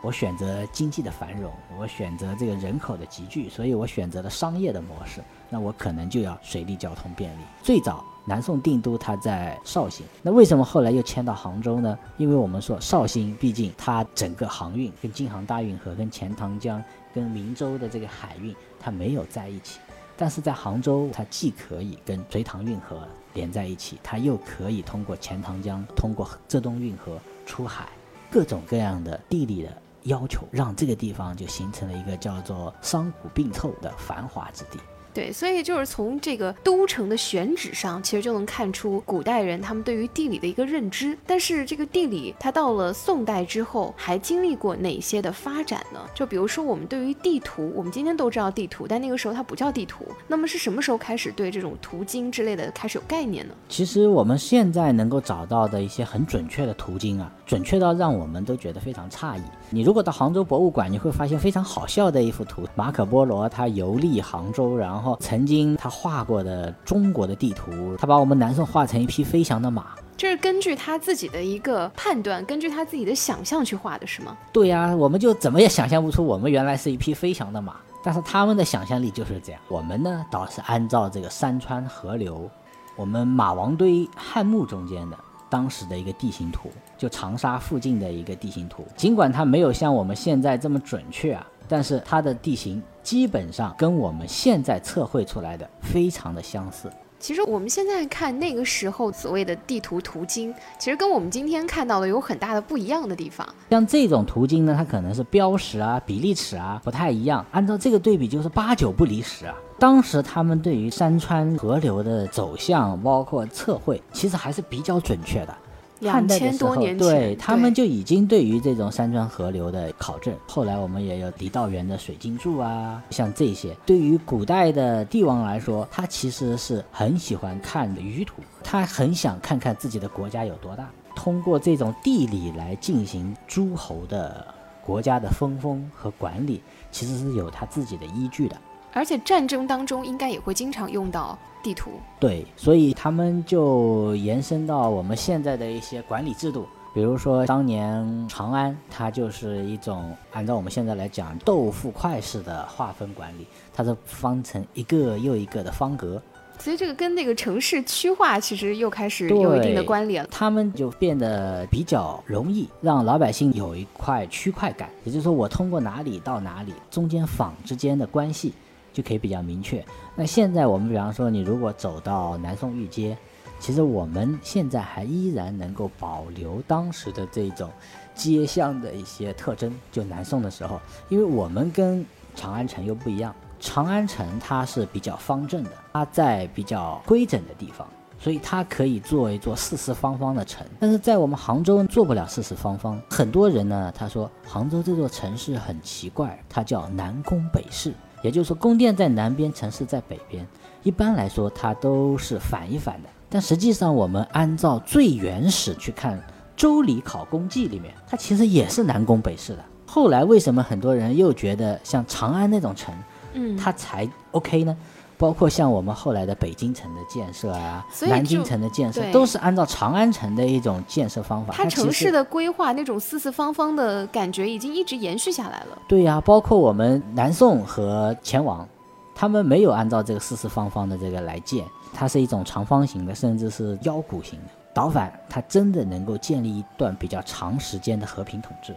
我选择经济的繁荣，我选择这个人口的集聚，所以我选择了商业的模式。那我可能就要水利交通便利。最早。南宋定都它在绍兴，那为什么后来又迁到杭州呢？因为我们说绍兴毕竟它整个航运跟京杭大运河、跟钱塘江、跟明州的这个海运它没有在一起，但是在杭州它既可以跟隋唐运河连在一起，它又可以通过钱塘江、通过浙东运河出海，各种各样的地理的要求，让这个地方就形成了一个叫做商贾并凑的繁华之地。对，所以就是从这个都城的选址上，其实就能看出古代人他们对于地理的一个认知。但是这个地理，它到了宋代之后，还经历过哪些的发展呢？就比如说我们对于地图，我们今天都知道地图，但那个时候它不叫地图。那么是什么时候开始对这种途经之类的开始有概念呢？其实我们现在能够找到的一些很准确的途经啊，准确到让我们都觉得非常诧异。你如果到杭州博物馆，你会发现非常好笑的一幅图，马可波罗他游历杭州，然后曾经他画过的中国的地图，他把我们南宋画成一匹飞翔的马。这是根据他自己的一个判断，根据他自己的想象去画的，是吗？对呀，我们就怎么也想象不出我们原来是一匹飞翔的马，但是他们的想象力就是这样。我们呢，倒是按照这个山川河流，我们马王堆汉墓中间的当时的一个地形图，就长沙附近的一个地形图。尽管它没有像我们现在这么准确啊，但是它的地形基本上跟我们现在测绘出来的非常的相似。其实我们现在看那个时候所谓的地图图经，其实跟我们今天看到的有很大的不一样的地方。像这种图经呢，它可能是标识啊、比例尺啊不太一样，按照这个对比就是八九不离十啊。当时他们对于山川河流的走向，包括测绘，其实还是比较准确的。两千多年前，对他们就已经对于这种山川河流的考证。后来我们也有郦道元的水经注啊，像这些。对于古代的帝王来说，他其实是很喜欢看舆图，他很想看看自己的国家有多大。通过这种地理来进行诸侯的国家的分封和管理，其实是有他自己的依据的。而且战争当中应该也会经常用到地图，对，所以他们就延伸到我们现在的一些管理制度，比如说当年长安，它就是一种按照我们现在来讲豆腐块式的划分管理，它是方成一个又一个的方格，所以这个跟那个城市区划其实又开始有一定的关联了，他们就变得比较容易让老百姓有一块区块感，也就是说我通过哪里到哪里，中间坊之间的关系。就可以比较明确。那现在我们比方说，你如果走到南宋御街，其实我们现在还依然能够保留当时的这种街巷的一些特征。就南宋的时候，因为我们跟长安城又不一样，长安城它是比较方正的，它在比较规整的地方，所以它可以做一座四四方方的城。但是在我们杭州做不了四四方方。很多人呢，他说杭州这座城市很奇怪，它叫南宫北市。也就是说，宫殿在南边，城市在北边。一般来说，它都是反一反的。但实际上，我们按照最原始去看《周礼考工记》里面，它其实也是南宫北市的。后来为什么很多人又觉得像长安那种城，嗯，它才 OK 呢？包括像我们后来的北京城的建设啊，南京城的建设，都是按照长安城的一种建设方法。它城市的规划那种四四方方的感觉，已经一直延续下来了。对呀，包括我们南宋和前王，他们没有按照这个四四方方的这个来建，它是一种长方形的，甚至是腰鼓形的。倒反，它真的能够建立一段比较长时间的和平统治。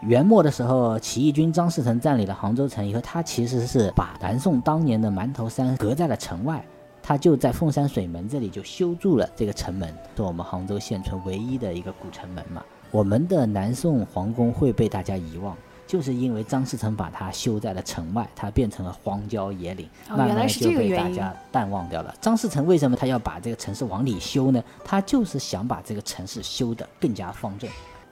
元末的时候，起义军张士诚占领了杭州城以后，他其实是把南宋当年的馒头山隔在了城外，他就在凤山水门这里就修筑了这个城门，是我们杭州现存唯一的一个古城门嘛。我们的南宋皇宫会被大家遗忘，就是因为张士诚把它修在了城外，它变成了荒郊野岭，慢慢就被大家淡忘掉了。张士诚为什么他要把这个城市往里修呢？他就是想把这个城市修得更加方正。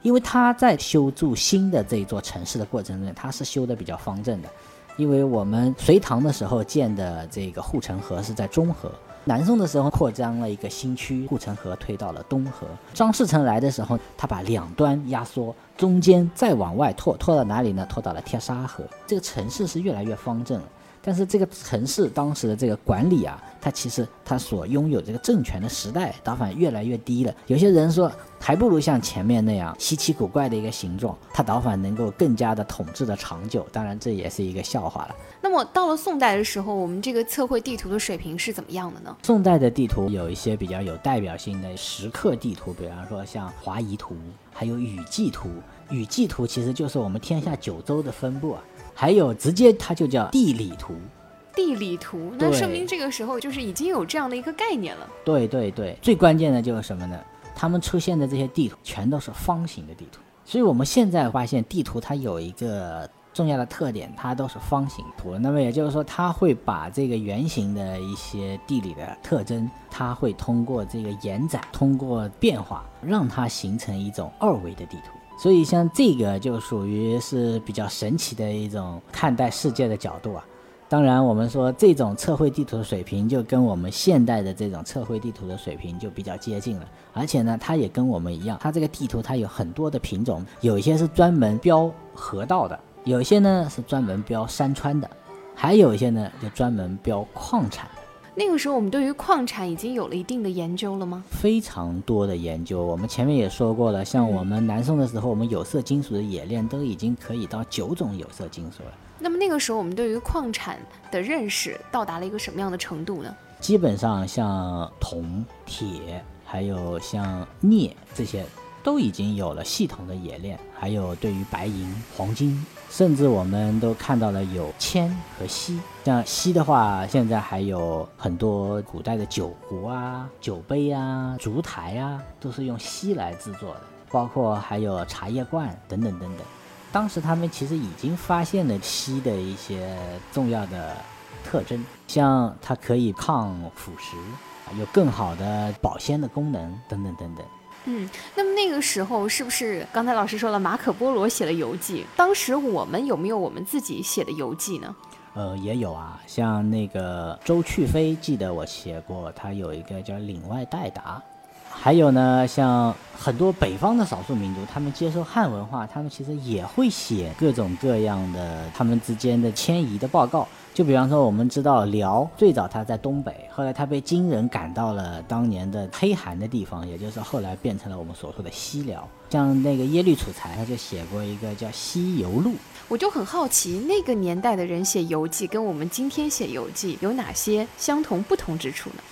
因为他在修筑新的这一座城市的过程中，他是修的比较方正的。因为我们隋唐的时候建的这个护城河是在中河，南宋的时候扩张了一个新区，护城河推到了东河。张士诚来的时候，他把两端压缩，中间再往外拓，拓到哪里呢？拓到了天沙河。这个城市是越来越方正了。但是这个城市当时的这个管理啊，它其实它所拥有这个政权的时代，倒反越来越低了。有些人说，还不如像前面那样稀奇古怪的一个形状，它倒反能够更加的统治的长久。当然，这也是一个笑话了。那么到了宋代的时候，我们这个测绘地图的水平是怎么样的呢？宋代的地图有一些比较有代表性的石刻地图，比方说像华夷图，还有雨季图。雨季图其实就是我们天下九州的分布啊。还有直接它就叫地理图，地理图，那说明这个时候就是已经有这样的一个概念了。对对对，最关键的就是什么呢？他们出现的这些地图全都是方形的地图，所以我们现在发现地图它有一个重要的特点，它都是方形图。那么也就是说，它会把这个圆形的一些地理的特征，它会通过这个延展，通过变化，让它形成一种二维的地图。所以像这个就属于是比较神奇的一种看待世界的角度啊。当然，我们说这种测绘地图的水平就跟我们现代的这种测绘地图的水平就比较接近了。而且呢，它也跟我们一样，它这个地图它有很多的品种，有一些是专门标河道的。有些呢是专门标山川的，还有一些呢就专门标矿产。那个时候我们对于矿产已经有了一定的研究了吗？非常多的研究。我们前面也说过了，像我们南宋的时候，我们有色金属的冶炼都已经可以到九种有色金属了。那么那个时候我们对于矿产的认识到达了一个什么样的程度呢？基本上像铜、铁，还有像镍这些。都已经有了系统的冶炼，还有对于白银、黄金，甚至我们都看到了有铅和锡。像锡的话，现在还有很多古代的酒壶啊、酒杯啊、烛台啊，都是用锡来制作的。包括还有茶叶罐等等等等。当时他们其实已经发现了锡的一些重要的特征，像它可以抗腐蚀，有更好的保鲜的功能等等等等。嗯，那么那个时候是不是刚才老师说了马可波罗写了游记？当时我们有没有我们自己写的游记呢？呃，也有啊，像那个周去飞，记得我写过，他有一个叫《岭外代答》。还有呢，像很多北方的少数民族，他们接受汉文化，他们其实也会写各种各样的他们之间的迁移的报告。就比方说，我们知道辽最早它在东北，后来它被金人赶到了当年的黑韩的地方，也就是后来变成了我们所说的西辽。像那个耶律楚材，他就写过一个叫《西游录》。我就很好奇，那个年代的人写游记跟我们今天写游记有哪些相同不同之处呢？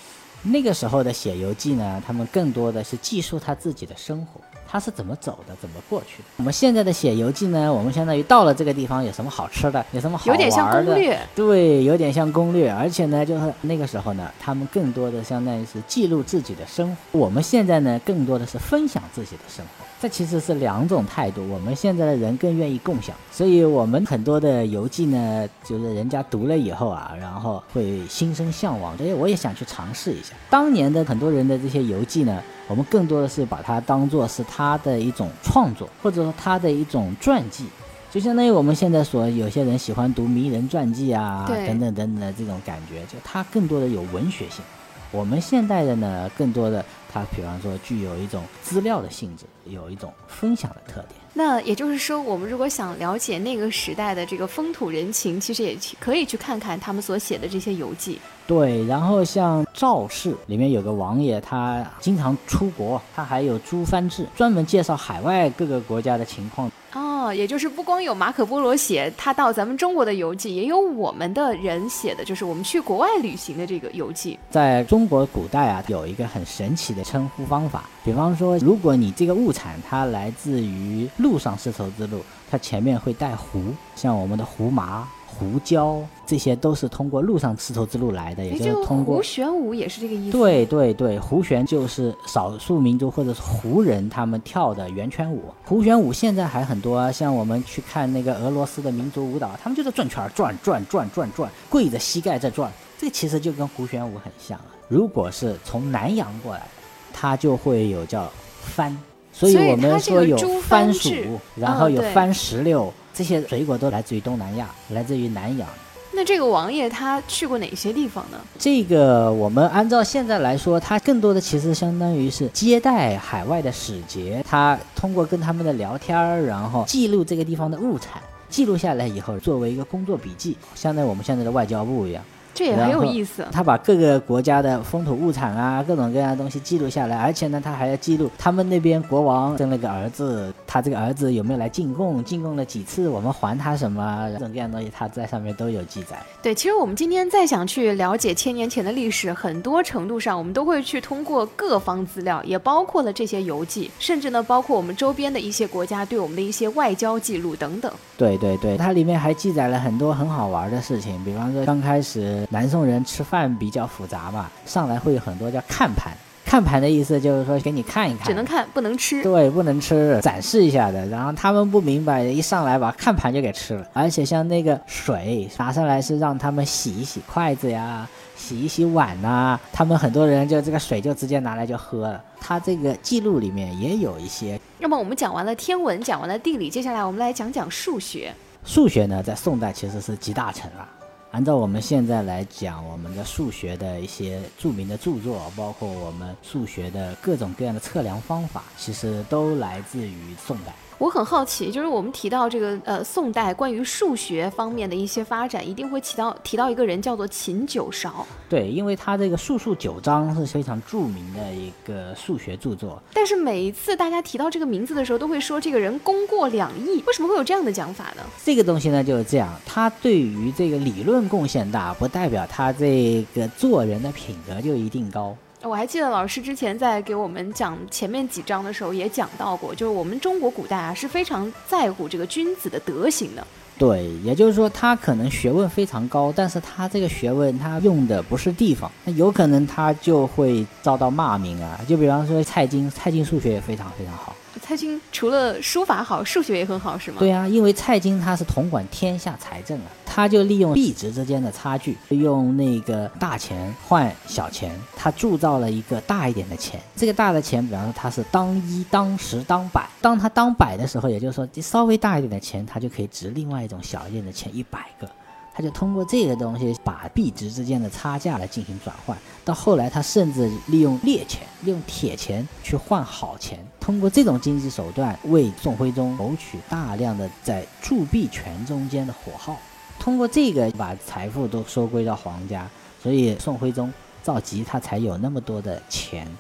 那个时候的写游记呢，他们更多的是记述他自己的生活。他是怎么走的，怎么过去的？我们现在的写游记呢？我们相当于到了这个地方有什么好吃的，有什么好玩的？有点像攻略。对，有点像攻略。而且呢，就是那个时候呢，他们更多的相当于是记录自己的生活。我们现在呢，更多的是分享自己的生活。这其实是两种态度。我们现在的人更愿意共享，所以我们很多的游记呢，就是人家读了以后啊，然后会心生向往，所以我也想去尝试一下。当年的很多人的这些游记呢。我们更多的是把它当做是他的一种创作，或者说他的一种传记，就相当于我们现在所有些人喜欢读名人传记啊，等等等等的这种感觉，就它更多的有文学性。我们现代的呢，更多的它比方说具有一种资料的性质，有一种分享的特点。那也就是说，我们如果想了解那个时代的这个风土人情，其实也可以去看看他们所写的这些游记。对，然后像赵氏里面有个王爷，他经常出国，他还有《朱藩志》，专门介绍海外各个国家的情况。哦，也就是不光有马可波罗写他到咱们中国的游记，也有我们的人写的，就是我们去国外旅行的这个游记。在中国古代啊，有一个很神奇的称呼方法，比方说，如果你这个物产它来自于陆上丝绸之路，它前面会带胡，像我们的胡麻。胡椒，这些都是通过陆上丝绸之路来的，也就是通过。胡旋舞也是这个意思。对对对，胡旋就是少数民族或者是胡人他们跳的圆圈舞。胡旋舞现在还很多，像我们去看那个俄罗斯的民族舞蹈，他们就在转圈转转转转转，跪着膝盖在转，这其实就跟胡旋舞很像。如果是从南洋过来，它就会有叫番，所以我们说有番薯，然后有番石榴。这些水果都来自于东南亚，来自于南洋。那这个王爷他去过哪些地方呢？这个我们按照现在来说，他更多的其实相当于是接待海外的使节，他通过跟他们的聊天儿，然后记录这个地方的物产，记录下来以后作为一个工作笔记，相当于我们现在的外交部一样。这也很有意思。他把各个国家的风土物产啊，各种各样的东西记录下来，而且呢，他还要记录他们那边国王生了个儿子，他这个儿子有没有来进贡，进贡了几次，我们还他什么，各种各样东西他在上面都有记载。对，其实我们今天再想去了解千年前的历史，很多程度上我们都会去通过各方资料，也包括了这些游记，甚至呢，包括我们周边的一些国家对我们的一些外交记录等等。对对对，它里面还记载了很多很好玩的事情，比方说刚开始。南宋人吃饭比较复杂嘛，上来会有很多叫看盘，看盘的意思就是说给你看一看，只能看不能吃。对，不能吃，展示一下的。然后他们不明白，一上来把看盘就给吃了。而且像那个水拿上来是让他们洗一洗筷子呀，洗一洗碗呐。他们很多人就这个水就直接拿来就喝了。他这个记录里面也有一些。那么我们讲完了天文，讲完了地理，接下来我们来讲讲数学。数学呢，在宋代其实是集大成了。按照我们现在来讲，我们的数学的一些著名的著作，包括我们数学的各种各样的测量方法，其实都来自于宋代。我很好奇，就是我们提到这个呃宋代关于数学方面的一些发展，一定会提到提到一个人叫做秦九韶。对，因为他这个《数数九章》是非常著名的一个数学著作。但是每一次大家提到这个名字的时候，都会说这个人功过两亿。为什么会有这样的讲法呢？这个东西呢就是这样，他对于这个理论贡献大，不代表他这个做人的品德就一定高。我还记得老师之前在给我们讲前面几章的时候也讲到过，就是我们中国古代啊是非常在乎这个君子的德行的。对，也就是说他可能学问非常高，但是他这个学问他用的不是地方，那有可能他就会遭到骂名啊。就比方说蔡京，蔡京数学也非常非常好。蔡京除了书法好，数学也很好，是吗？对啊，因为蔡京他是统管天下财政啊，他就利用币值之间的差距，用那个大钱换小钱，他铸造了一个大一点的钱。这个大的钱，比方说它是当一、当十、当百，当它当百的时候，也就是说稍微大一点的钱，它就可以值另外一种小一点的钱一百个。他就通过这个东西把币值之间的差价来进行转换，到后来他甚至利用劣钱、利用铁钱去换好钱，通过这种经济手段为宋徽宗谋取大量的在铸币权中间的火耗，通过这个把财富都收归到皇家，所以宋徽宗赵佶他才有那么多的钱，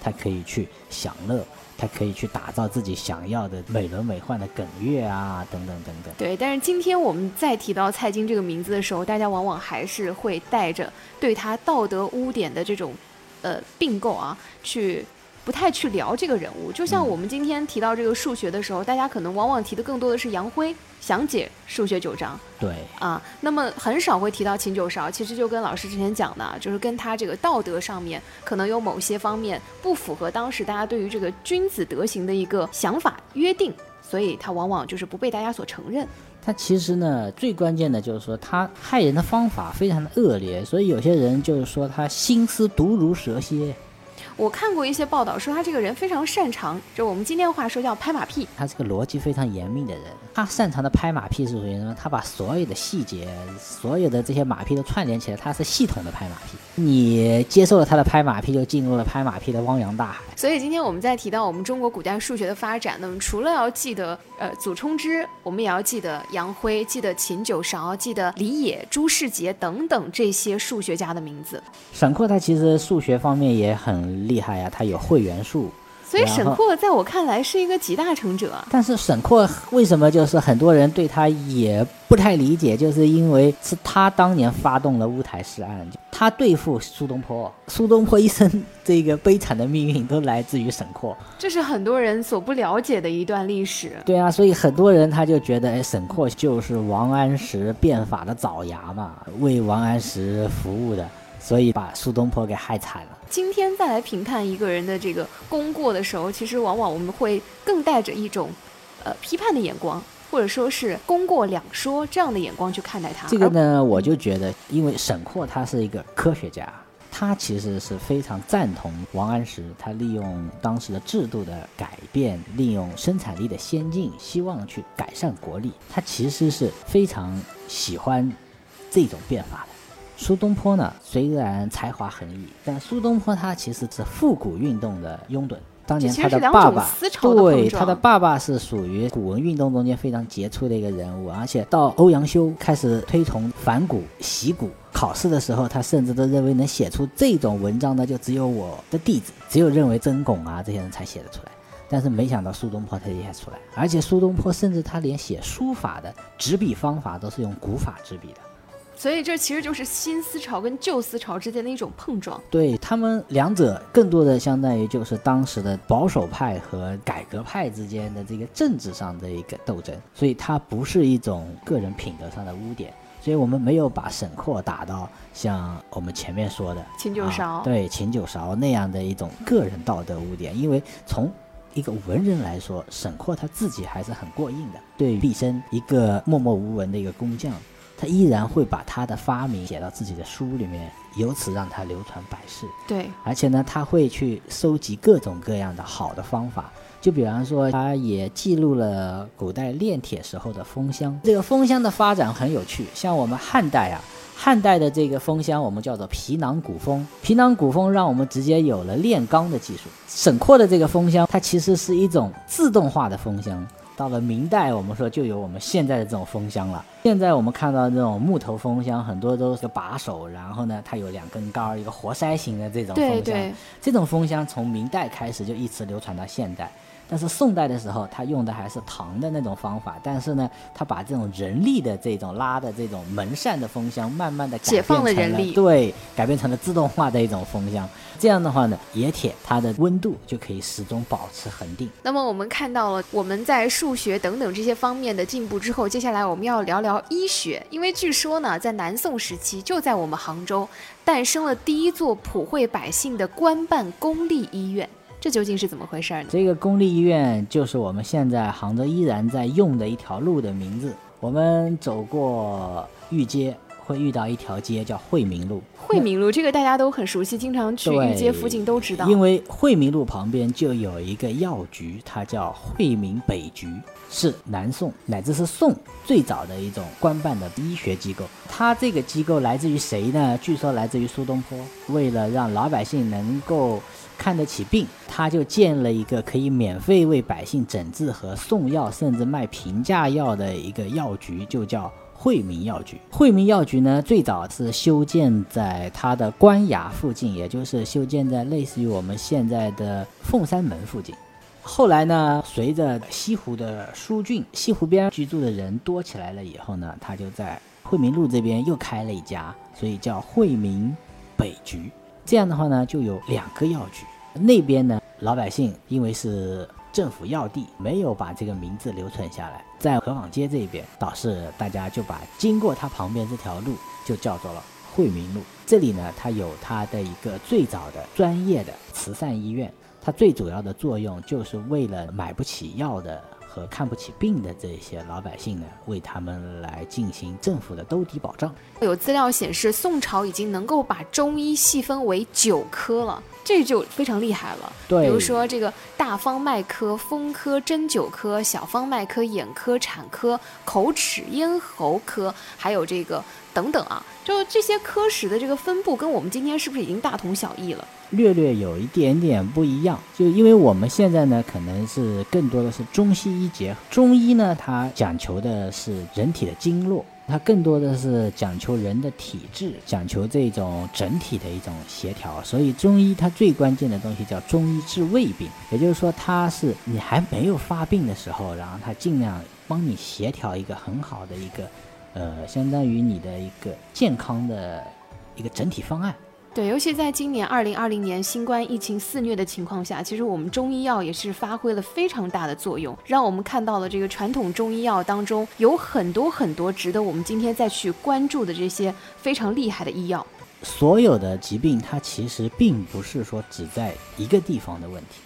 他可以去享乐。他可以去打造自己想要的美轮美奂的耿月啊，等等等等。对，但是今天我们再提到蔡京这个名字的时候，大家往往还是会带着对他道德污点的这种，呃，并购啊，去。不太去聊这个人物，就像我们今天提到这个数学的时候，大家可能往往提的更多的是杨辉详解数学九章。对啊，那么很少会提到秦九韶。其实就跟老师之前讲的，就是跟他这个道德上面可能有某些方面不符合当时大家对于这个君子德行的一个想法约定，所以他往往就是不被大家所承认。他其实呢，最关键的就是说他害人的方法非常的恶劣，所以有些人就是说他心思毒如蛇蝎。我看过一些报道，说他这个人非常擅长，就我们今天话说叫拍马屁。他是个逻辑非常严密的人，他擅长的拍马屁是属于什么？他把所有的细节、所有的这些马屁都串联起来，他是系统的拍马屁。你接受了他的拍马屁，就进入了拍马屁的汪洋大海。所以今天我们在提到我们中国古代数学的发展，那么除了要记得呃祖冲之，我们也要记得杨辉，记得秦九韶，记得李野、朱世杰等等这些数学家的名字。沈括他其实数学方面也很。厉害呀，他有会员数，所以沈括在我看来是一个集大成者。但是沈括为什么就是很多人对他也不太理解，就是因为是他当年发动了乌台诗案，他对付苏东坡，苏东坡一生这个悲惨的命运都来自于沈括，这是很多人所不了解的一段历史。对啊，所以很多人他就觉得，哎，沈括就是王安石变法的爪牙嘛，为王安石服务的。所以把苏东坡给害惨了。今天再来评判一个人的这个功过的时候，其实往往我们会更带着一种，呃，批判的眼光，或者说是功过两说这样的眼光去看待他。这个呢，我就觉得，因为沈括他是一个科学家，他其实是非常赞同王安石，他利用当时的制度的改变，利用生产力的先进，希望去改善国力。他其实是非常喜欢这种变法的。苏东坡呢，虽然才华横溢，但苏东坡他其实是复古运动的拥趸。当年他的爸爸，对他的爸爸是属于古文运动中间非常杰出的一个人物，而且到欧阳修开始推崇反古习古，考试的时候他甚至都认为能写出这种文章的就只有我的弟子，只有认为曾巩啊这些人才写得出来。但是没想到苏东坡他写出来，而且苏东坡甚至他连写书法的执笔方法都是用古法执笔的。所以这其实就是新思潮跟旧思潮之间的一种碰撞，对他们两者更多的相当于就是当时的保守派和改革派之间的这个政治上的一个斗争，所以它不是一种个人品德上的污点，所以我们没有把沈括打到像我们前面说的秦九韶啊、对秦九韶那样的一种个人道德污点，因为从一个文人来说，沈括他自己还是很过硬的。对毕生一个默默无闻的一个工匠，他依然会把他的发明写到自己的书里面，由此让他流传百世。对，而且呢，他会去收集各种各样的好的方法。就比方说，他也记录了古代炼铁时候的风箱。这个风箱的发展很有趣，像我们汉代啊，汉代的这个风箱我们叫做皮囊鼓风。皮囊鼓风让我们直接有了炼钢的技术。沈括的这个风箱，它其实是一种自动化的风箱。到了明代，我们说就有我们现在的这种风箱了。现在我们看到这种木头风箱，很多都是个把手，然后呢，它有两根杆儿，一个活塞型的这种风箱。对对，这种风箱从明代开始就一直流传到现代。但是宋代的时候，他用的还是唐的那种方法，但是呢，他把这种人力的这种拉的这种门扇的风箱，慢慢的解放了人力，对，改变成了自动化的一种风箱。这样的话呢，冶铁它的温度就可以始终保持恒定。那么我们看到了我们在数学等等这些方面的进步之后，接下来我们要聊聊医学，因为据说呢，在南宋时期，就在我们杭州诞生了第一座普惠百姓的官办公立医院。这究竟是怎么回事呢？这个公立医院就是我们现在杭州依然在用的一条路的名字。我们走过御街，会遇到一条街叫惠民路。惠民路这个大家都很熟悉，经常去御街附近都知道。因为惠民路旁边就有一个药局，它叫惠民北局，是南宋乃至是宋最早的一种官办的医学机构。它这个机构来自于谁呢？据说来自于苏东坡，为了让老百姓能够。看得起病，他就建了一个可以免费为百姓诊治和送药，甚至卖平价药的一个药局，就叫惠民药局。惠民药局呢，最早是修建在它的官衙附近，也就是修建在类似于我们现在的凤山门附近。后来呢，随着西湖的疏浚，西湖边居住的人多起来了以后呢，他就在惠民路这边又开了一家，所以叫惠民北局。这样的话呢，就有两个药局。那边呢，老百姓因为是政府要地，没有把这个名字留存下来。在河坊街这边，倒是大家就把经过它旁边这条路就叫做了惠民路。这里呢，它有它的一个最早的专业的慈善医院，它最主要的作用就是为了买不起药的。和看不起病的这些老百姓呢，为他们来进行政府的兜底保障。有资料显示，宋朝已经能够把中医细分为九科了，这就非常厉害了。对，比如说这个大方脉科、风科、针灸科、小方脉科、眼科、产科、口齿咽喉科，还有这个等等啊，就这些科室的这个分布，跟我们今天是不是已经大同小异了？略略有一点点不一样，就因为我们现在呢，可能是更多的是中西医结合。中医呢，它讲求的是人体的经络，它更多的是讲求人的体质，讲求这种整体的一种协调。所以中医它最关键的东西叫中医治未病，也就是说，它是你还没有发病的时候，然后它尽量帮你协调一个很好的一个，呃，相当于你的一个健康的一个整体方案。对，尤其在今年二零二零年新冠疫情肆虐的情况下，其实我们中医药也是发挥了非常大的作用，让我们看到了这个传统中医药当中有很多很多值得我们今天再去关注的这些非常厉害的医药。所有的疾病，它其实并不是说只在一个地方的问题，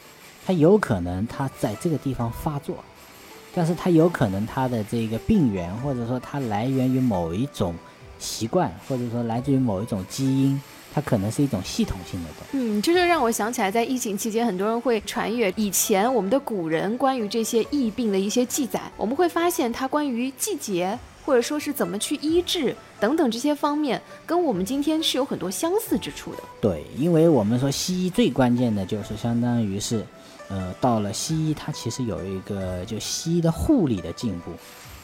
它有可能它在这个地方发作，但是它有可能它的这个病源，或者说它来源于某一种习惯，或者说来自于某一种基因。它可能是一种系统性的东西。嗯，这就让我想起来，在疫情期间，很多人会传阅以前我们的古人关于这些疫病的一些记载。我们会发现，它关于季节或者说是怎么去医治等等这些方面，跟我们今天是有很多相似之处的。对，因为我们说西医最关键的就是相当于是，呃，到了西医，它其实有一个就西医的护理的进步，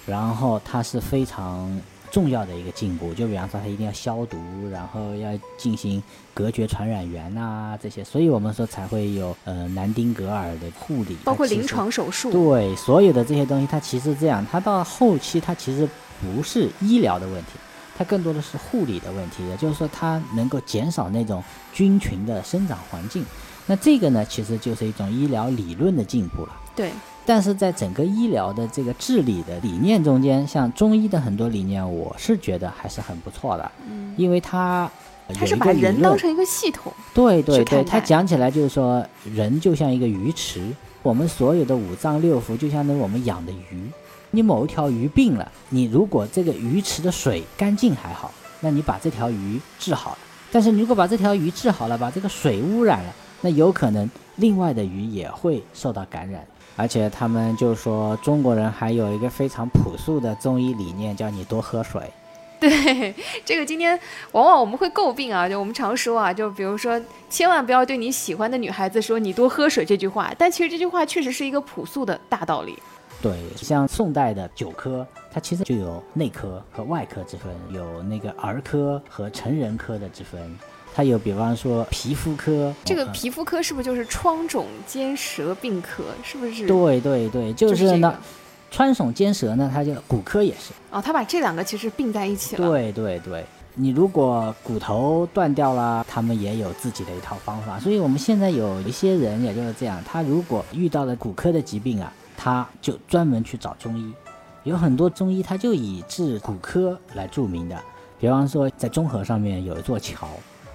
然后它是非常。重要的一个进步，就比方说它一定要消毒，然后要进行隔绝传染源呐这些，所以我们说才会有呃南丁格尔的护理，包括临床手术。对，所有的这些东西，它其实这样，它到后期它其实不是医疗的问题，它更多的是护理的问题，也就是说它能够减少那种菌群的生长环境。那这个呢，其实就是一种医疗理论的进步了。对，但是在整个医疗的这个治理的理念中间，像中医的很多理念，我是觉得还是很不错的，嗯，因为它它是把人当，成一个系统，对对对，它讲起来就是说，人就像一个鱼池，我们所有的五脏六腑就相当于我们养的鱼。你某一条鱼病了，你如果这个鱼池的水干净还好，那你把这条鱼治好了。但是你如果把这条鱼治好了，把这个水污染了，那有可能另外的鱼也会受到感染。而且他们就说中国人还有一个非常朴素的中医理念，叫你多喝水。对，这个今天往往我们会诟病啊，就我们常说啊，就比如说，千万不要对你喜欢的女孩子说“你多喝水”这句话，但其实这句话确实是一个朴素的大道理。对，像宋代的九科，它其实就有内科和外科之分，有那个儿科和成人科的之分。它有，比方说皮肤科，这个呃皮肤科是不是就是疮肿兼舌病科？是不是？对对对，就就是这呢个，穿耸兼舌呢，它就骨科也是。哦，他把这两个其实并在一起了。对对对，你如果骨头断掉了，他们也有自己的一套方法。所以我们现在有一些人，也就是这样，他如果遇到了骨科的疾病啊，他就专门去找中医。有很多中医他就以治骨科来著名的，比方说在中和上面有一座桥，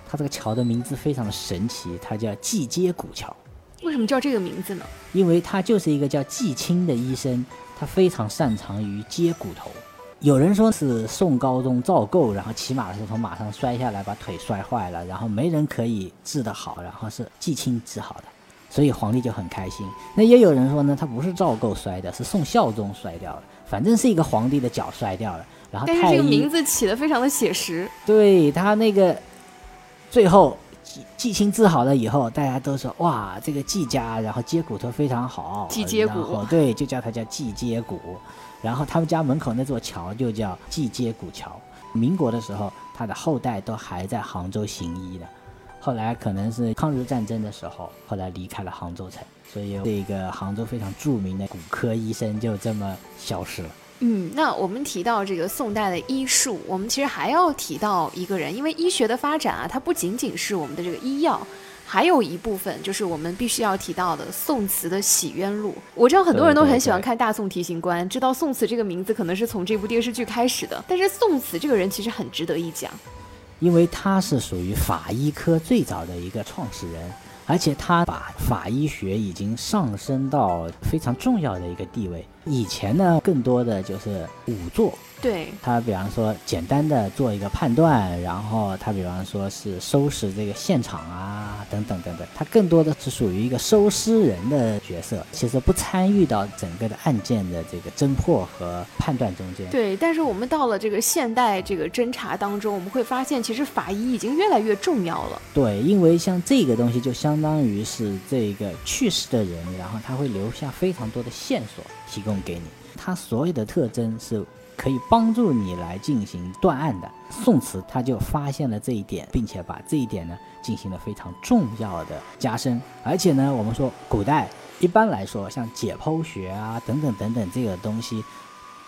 它这个桥的名字非常的神奇，它叫济接骨桥。为什么叫这个名字呢？因为他就是一个叫季青的医生，他非常擅长于接骨头。有人说是宋高宗赵构，然后骑马的时候从马上摔下来，把腿摔坏了，然后没人可以治得好，然后是季青治好的，所以皇帝就很开心。那也有人说呢，他不是赵构摔的，是宋孝宗摔掉了，反正是一个皇帝的脚摔掉了。然后但是这个名字起的非常的写实。对他那个最后季季青治好了以后，大家都说哇，这个季家然后接骨头非常好，季接骨对，就叫他叫季接骨。然后他们家门口那座桥就叫季接骨桥。民国的时候，他的后代都还在杭州行医的。后来可能是抗日战争的时候，后来离开了杭州城，所以这个杭州非常著名的骨科医生就这么消失了。嗯，那我们提到这个宋代的医术，我们其实还要提到一个人，因为医学的发展啊，它不仅仅是我们的这个医药，还有一部分就是我们必须要提到的宋词的《洗冤录》。我知道很多人都很喜欢看《大宋提刑官》，知道宋词这个名字可能是从这部电视剧开始的，但是宋词这个人其实很值得一讲。因为他是属于法医科最早的一个创始人，而且他把法医学已经上升到非常重要的一个地位。以前呢，更多的就是仵作，对，他比方说简单的做一个判断，然后他比方说是收拾这个现场啊，等等等等，他更多的是属于一个收尸人的角色，其实不参与到整个的案件的这个侦破和判断中间。对，但是我们到了这个现代这个侦查当中，我们会发现，其实法医已经越来越重要了。对，因为像这个东西就相当于是这个去世的人，然后他会留下非常多的线索提供给你，他所有的特征是可以帮助你来进行断案的。宋词他就发现了这一点，并且把这一点呢进行了非常重要的加深。而且呢，我们说古代一般来说，像解剖学啊等等等等这个东西。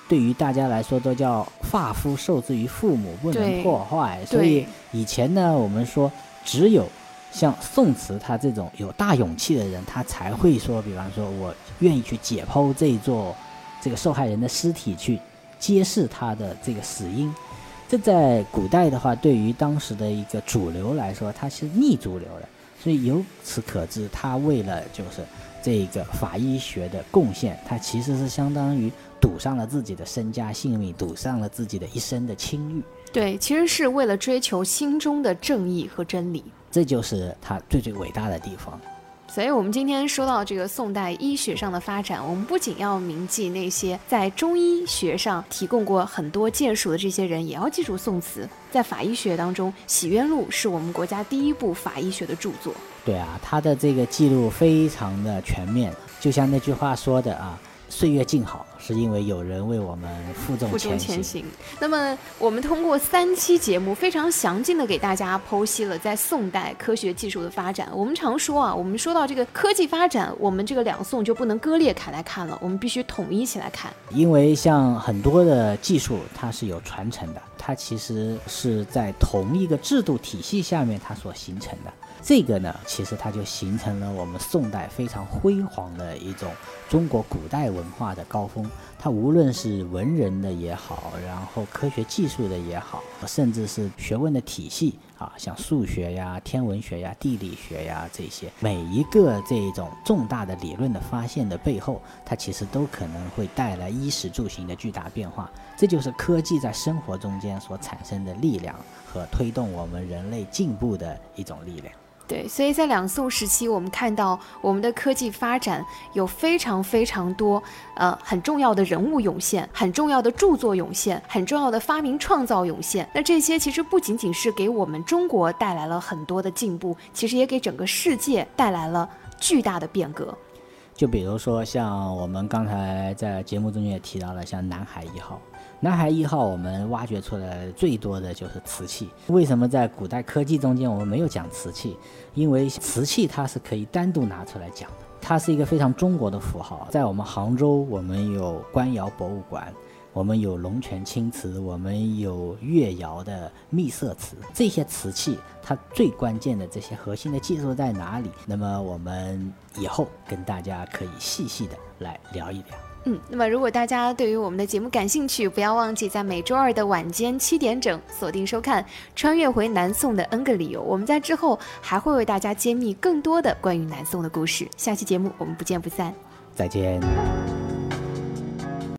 对于大家来说，都叫发肤受之于父母，不能破坏。所以以前呢，我们说只有像宋慈他这种有大勇气的人，他才会说，比方说我愿意去解剖这座这个受害人的尸体，去揭示他的这个死因。这在古代的话，对于当时的一个主流来说，它是逆主流的，所以由此可知，他为了就是这个法医学的贡献，他其实是相当于赌上了自己的身家性命，赌上了自己的一生的清誉。对，其实是为了追求心中的正义和真理。这就是他最最伟大的地方。所以，我们今天说到这个宋代医学上的发展，我们不仅要铭记那些在中医学上提供过很多建树的这些人，也要记住宋词。在法医学当中，《洗冤录》是我们国家第一部法医学的著作。对啊，他的这个记录非常的全面，就像那句话说的啊，岁月静好，是因为有人为我们负重前前行。那么，我们通过三期节目，非常详尽的给大家剖析了在宋代科学技术的发展。我们常说啊，我们说到这个科技发展，我们这个两宋就不能割裂开来看了，我们必须统一起来看。因为像很多的技术，它是有传承的，它其实是在同一个制度体系下面它所形成的。这个呢，其实它就形成了我们宋代非常辉煌的一种中国古代文化的高峰。它无论是文人的也好，然后科学技术的也好，甚至是学问的体系啊，像数学呀、天文学呀、地理学呀这些，每一个这种重大的理论的发现的背后，它其实都可能会带来衣食住行的巨大变化。这就是科技在生活中间所产生的力量和推动我们人类进步的一种力量。对，所以在两宋时期，我们看到我们的科技发展有非常非常多呃很重要的人物涌现，很重要的著作涌现，很重要的发明创造涌现。那这些其实不仅仅是给我们中国带来了很多的进步，其实也给整个世界带来了巨大的变革。就比如说像我们刚才在节目中也提到了，像南海一号。南海一号，我们挖掘出来最多的就是瓷器。为什么在古代科技中间我们没有讲瓷器？因为瓷器它是可以单独拿出来讲的，它是一个非常中国的符号。在我们杭州，我们有官窑博物馆，我们有龙泉青瓷，我们有越窑的秘色瓷。这些瓷器它最关键的这些核心的技术在哪里？那么我们以后跟大家可以细细的来聊一聊。嗯，那么如果大家对于我们的节目感兴趣，不要忘记在每周二的晚间七点整锁定收看《穿越回南宋的 N 个理由》。我们在之后还会为大家揭秘更多的关于南宋的故事。下期节目我们不见不散。再见。